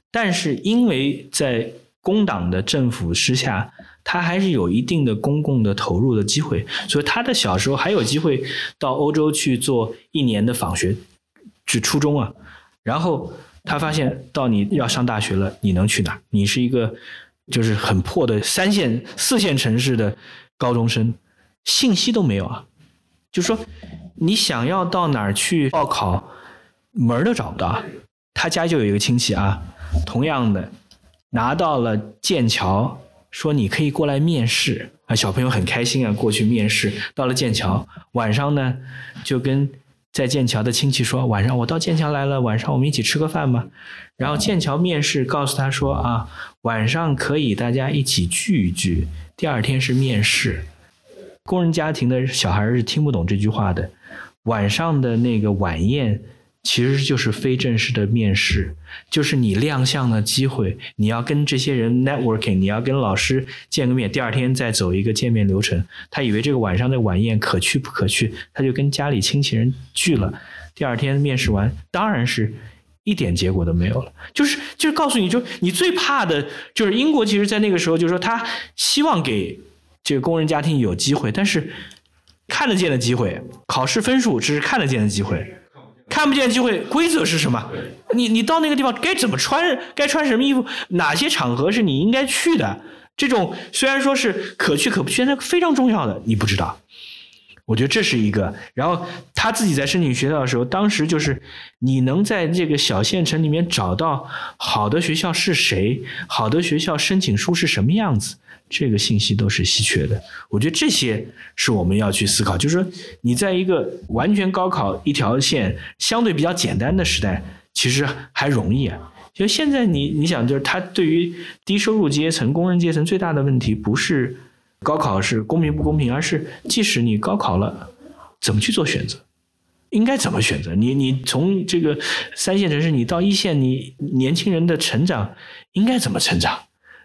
但是因为在工党的政府之下，他还是有一定的公共的投入的机会，所以他的小时候还有机会到欧洲去做一年的访学，去初中啊，然后。他发现到你要上大学了，你能去哪？你是一个就是很破的三线、四线城市的高中生，信息都没有啊。就说你想要到哪儿去报考，门儿都找不到。他家就有一个亲戚啊，同样的拿到了剑桥，说你可以过来面试啊。小朋友很开心啊，过去面试。到了剑桥，晚上呢就跟。在剑桥的亲戚说：“晚上我到剑桥来了，晚上我们一起吃个饭吧。”然后剑桥面试告诉他说：“啊，晚上可以大家一起聚一聚。第二天是面试，工人家庭的小孩是听不懂这句话的。晚上的那个晚宴。”其实就是非正式的面试，就是你亮相的机会，你要跟这些人 networking，你要跟老师见个面，第二天再走一个见面流程。他以为这个晚上的晚宴可去不可去，他就跟家里亲戚人聚了。第二天面试完，当然是一点结果都没有了。就是就是告诉你就你最怕的就是英国，其实在那个时候就是说他希望给这个工人家庭有机会，但是看得见的机会，考试分数只是看得见的机会。看不见机会，规则是什么？你你到那个地方该怎么穿？该穿什么衣服？哪些场合是你应该去的？这种虽然说是可去可不去，但非常重要的，你不知道。我觉得这是一个。然后他自己在申请学校的时候，当时就是你能在这个小县城里面找到好的学校是谁，好的学校申请书是什么样子，这个信息都是稀缺的。我觉得这些是我们要去思考，就是说你在一个完全高考一条线相对比较简单的时代，其实还容易啊。就现在你你想，就是他对于低收入阶层、工人阶层最大的问题不是。高考是公平不公平，而是即使你高考了，怎么去做选择，应该怎么选择？你你从这个三线城市，你到一线，你年轻人的成长应该怎么成长？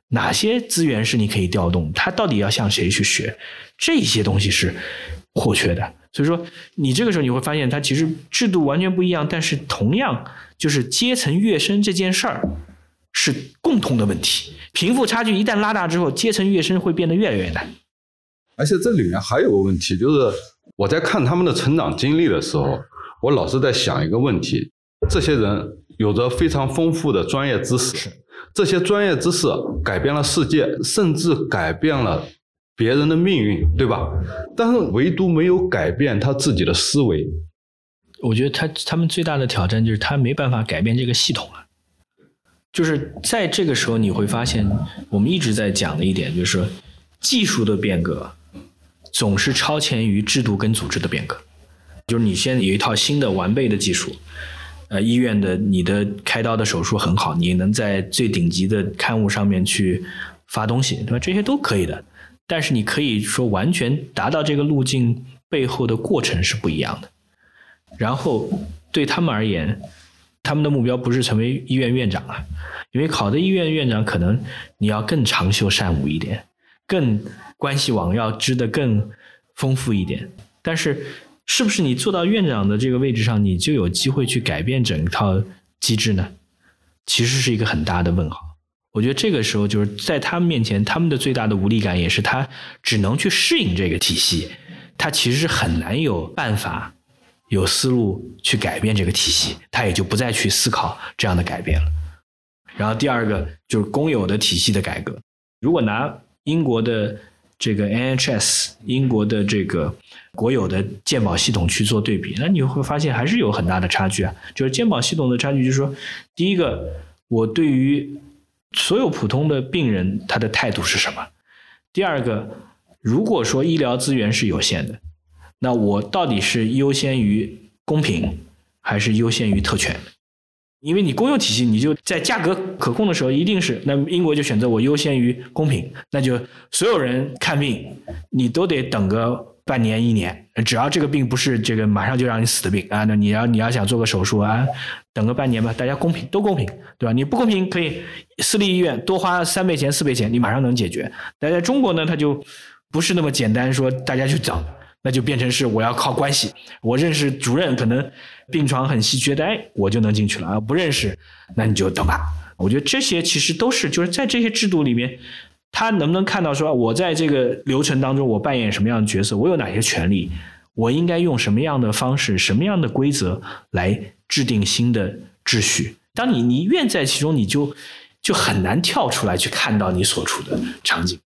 哪些资源是你可以调动？他到底要向谁去学？这些东西是或缺的。所以说，你这个时候你会发现，它其实制度完全不一样，但是同样就是阶层跃升这件事儿。是共同的问题，贫富差距一旦拉大之后，阶层跃升会变得越来越难。而且这里面还有个问题，就是我在看他们的成长经历的时候，我老是在想一个问题：这些人有着非常丰富的专业知识，这些专业知识改变了世界，甚至改变了别人的命运，对吧？但是唯独没有改变他自己的思维。我觉得他他们最大的挑战就是他没办法改变这个系统了。就是在这个时候，你会发现，我们一直在讲的一点，就是，技术的变革总是超前于制度跟组织的变革。就是你现在有一套新的完备的技术，呃，医院的你的开刀的手术很好，你能在最顶级的刊物上面去发东西，对吧？这些都可以的。但是你可以说完全达到这个路径背后的过程是不一样的。然后对他们而言。他们的目标不是成为医院院长啊，因为考的医院院长可能你要更长袖善舞一点，更关系网要织得更丰富一点。但是，是不是你做到院长的这个位置上，你就有机会去改变整套机制呢？其实是一个很大的问号。我觉得这个时候就是在他们面前，他们的最大的无力感也是他只能去适应这个体系，他其实是很难有办法。有思路去改变这个体系，他也就不再去思考这样的改变了。然后第二个就是公有的体系的改革。如果拿英国的这个 NHS，英国的这个国有的健保系统去做对比，那你会发现还是有很大的差距啊。就是健保系统的差距，就是说，第一个，我对于所有普通的病人他的态度是什么？第二个，如果说医疗资源是有限的。那我到底是优先于公平，还是优先于特权？因为你公用体系，你就在价格可控的时候，一定是那英国就选择我优先于公平，那就所有人看病，你都得等个半年一年，只要这个病不是这个马上就让你死的病啊，那你要你要想做个手术啊，等个半年吧，大家公平都公平，对吧？你不公平可以私立医院多花三倍钱四倍钱，你马上能解决。但在中国呢，它就不是那么简单，说大家去找。那就变成是我要靠关系，我认识主任，可能病床很稀缺的，哎，我就能进去了啊。不认识，那你就等吧。我觉得这些其实都是，就是在这些制度里面，他能不能看到说，我在这个流程当中，我扮演什么样的角色，我有哪些权利，我应该用什么样的方式、什么样的规则来制定新的秩序。当你你愿在其中，你就就很难跳出来去看到你所处的场景。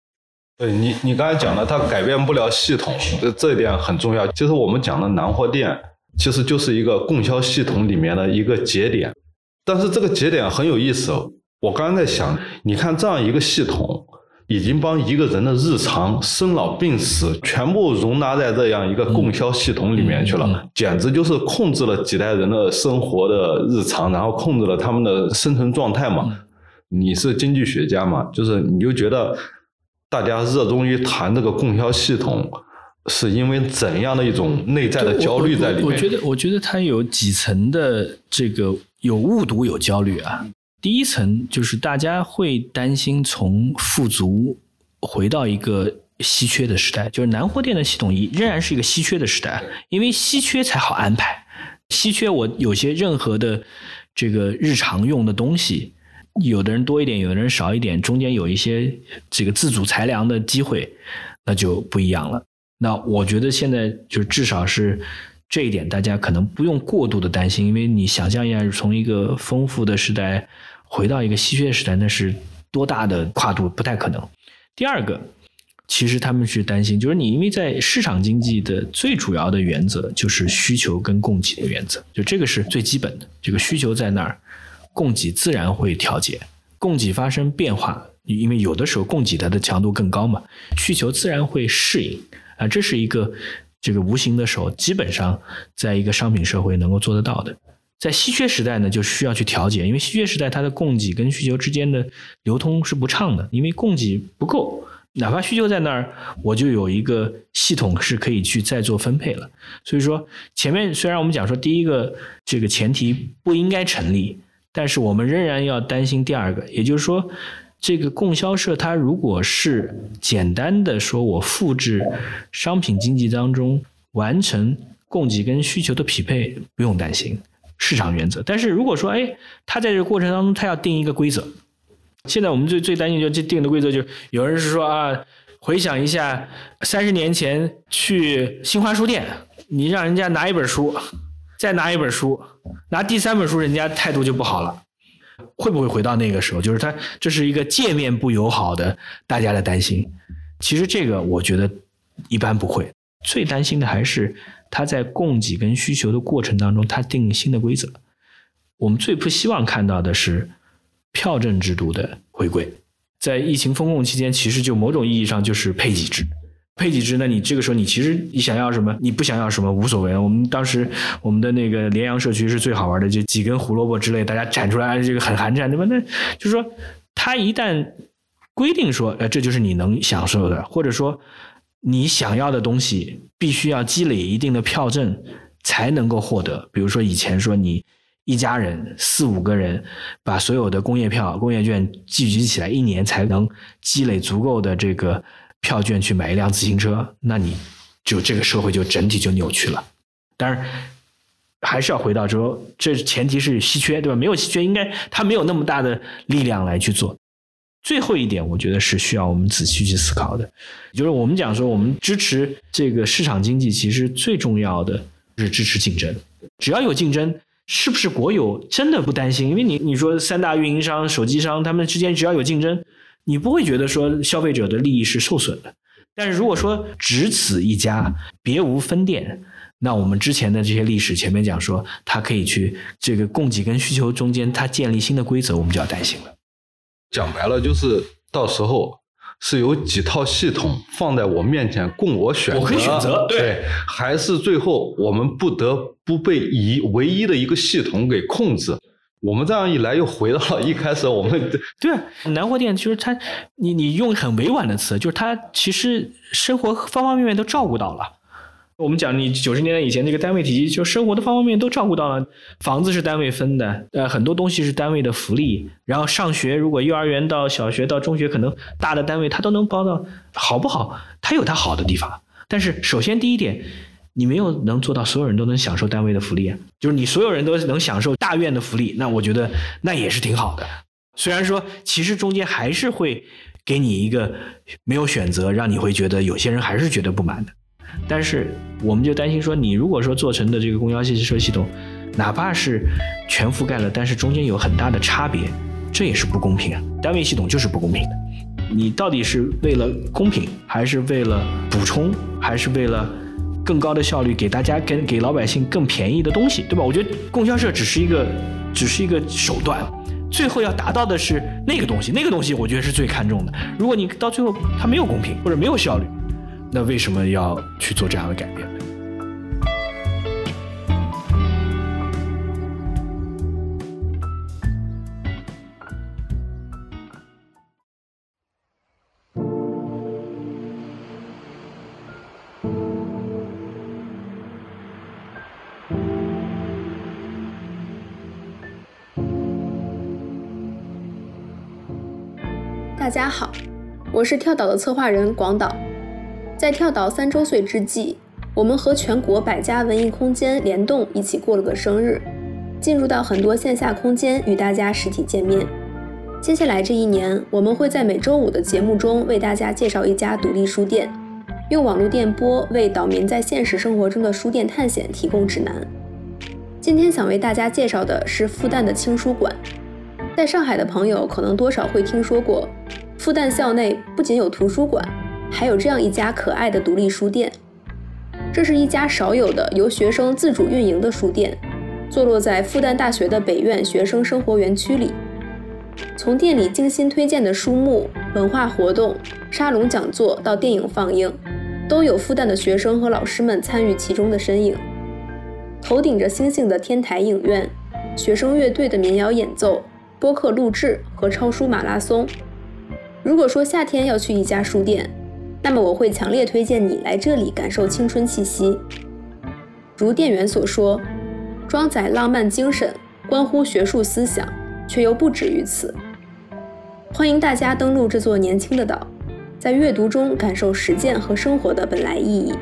对你，你刚才讲的，它改变不了系统，这这一点很重要。其实我们讲的南货店，其实就是一个供销系统里面的一个节点。但是这个节点很有意思，我刚刚在想，你看这样一个系统，已经帮一个人的日常生老病死全部容纳在这样一个供销系统里面去了，简直就是控制了几代人的生活的日常，然后控制了他们的生存状态嘛。你是经济学家嘛，就是你就觉得。大家热衷于谈这个供销系统，是因为怎样的一种内在的焦虑在里面？我觉得，我觉得它有几层的这个有误读有焦虑啊。第一层就是大家会担心从富足回到一个稀缺的时代，就是南货店的系统仍然是一个稀缺的时代，因为稀缺才好安排。稀缺，我有些任何的这个日常用的东西。有的人多一点，有的人少一点，中间有一些这个自主裁量的机会，那就不一样了。那我觉得现在就至少是这一点，大家可能不用过度的担心，因为你想象一下，从一个丰富的时代回到一个稀缺时代，那是多大的跨度，不太可能。第二个，其实他们是担心，就是你因为在市场经济的最主要的原则就是需求跟供给的原则，就这个是最基本的。这个需求在那儿，供给自然会调节。供给发生变化，因为有的时候供给它的强度更高嘛，需求自然会适应啊，这是一个这个无形的手，基本上在一个商品社会能够做得到的。在稀缺时代呢，就需要去调节，因为稀缺时代它的供给跟需求之间的流通是不畅的，因为供给不够，哪怕需求在那儿，我就有一个系统是可以去再做分配了。所以说，前面虽然我们讲说第一个这个前提不应该成立。但是我们仍然要担心第二个，也就是说，这个供销社它如果是简单的说我复制商品经济当中完成供给跟需求的匹配，不用担心市场原则。但是如果说哎，它在这个过程当中它要定一个规则，现在我们最最担心就这定的规则就有人是说啊，回想一下三十年前去新华书店，你让人家拿一本书。再拿一本书，拿第三本书，人家态度就不好了，会不会回到那个时候？就是他这是一个界面不友好的，大家的担心。其实这个我觉得一般不会，最担心的还是他在供给跟需求的过程当中，他定新的规则。我们最不希望看到的是票证制度的回归。在疫情封控期间，其实就某种意义上就是配给制。配几只？那你这个时候你其实你想要什么？你不想要什么无所谓。我们当时我们的那个连阳社区是最好玩的，就几根胡萝卜之类，大家展出来，这个很寒碜，对吧？那就是说，他一旦规定说，呃，这就是你能享受的，或者说你想要的东西，必须要积累一定的票证才能够获得。比如说以前说你一家人四五个人把所有的工业票、工业券聚集起来，一年才能积累足够的这个。票券去买一辆自行车，那你就这个社会就整体就扭曲了。当然，还是要回到说，这前提是稀缺，对吧？没有稀缺，应该他没有那么大的力量来去做。最后一点，我觉得是需要我们仔细去思考的，就是我们讲说，我们支持这个市场经济，其实最重要的是支持竞争。只要有竞争，是不是国有真的不担心？因为你你说三大运营商、手机商他们之间只要有竞争。你不会觉得说消费者的利益是受损的，但是如果说只此一家，别无分店，那我们之前的这些历史前面讲说，它可以去这个供给跟需求中间，它建立新的规则，我们就要担心了。讲白了就是到时候是有几套系统放在我面前供我选择，我可以选择，对，还是最后我们不得不被一唯一的一个系统给控制。我们这样一来，又回到了一开始我们 <laughs> 对南货店，就是他，你你用很委婉的词，就是他其实生活方方面面都照顾到了。我们讲你九十年代以前那个单位体系，就生活的方方面面都照顾到了。房子是单位分的，呃，很多东西是单位的福利。然后上学，如果幼儿园到小学到中学，可能大的单位他都能包到，好不好？他有他好的地方。但是首先第一点。你没有能做到所有人都能享受单位的福利啊，就是你所有人都能享受大院的福利，那我觉得那也是挺好的。虽然说其实中间还是会给你一个没有选择，让你会觉得有些人还是觉得不满的。但是我们就担心说，你如果说做成的这个公交汽车系统，哪怕是全覆盖了，但是中间有很大的差别，这也是不公平啊。单位系统就是不公平的。你到底是为了公平，还是为了补充，还是为了？更高的效率，给大家跟给老百姓更便宜的东西，对吧？我觉得供销社只是一个，只是一个手段，最后要达到的是那个东西，那个东西我觉得是最看重的。如果你到最后它没有公平或者没有效率，那为什么要去做这样的改变？大家好，我是跳岛的策划人广岛。在跳岛三周岁之际，我们和全国百家文艺空间联动，一起过了个生日，进入到很多线下空间与大家实体见面。接下来这一年，我们会在每周五的节目中为大家介绍一家独立书店，用网络电波为岛民在现实生活中的书店探险提供指南。今天想为大家介绍的是复旦的青书馆。在上海的朋友可能多少会听说过。复旦校内不仅有图书馆，还有这样一家可爱的独立书店。这是一家少有的由学生自主运营的书店，坐落在复旦大学的北院学生生活园区里。从店里精心推荐的书目、文化活动、沙龙讲座到电影放映，都有复旦的学生和老师们参与其中的身影。头顶着星星的天台影院，学生乐队的民谣演奏、播客录制和抄书马拉松。如果说夏天要去一家书店，那么我会强烈推荐你来这里感受青春气息。如店员所说，装载浪漫精神，关乎学术思想，却又不止于此。欢迎大家登录这座年轻的岛，在阅读中感受实践和生活的本来意义。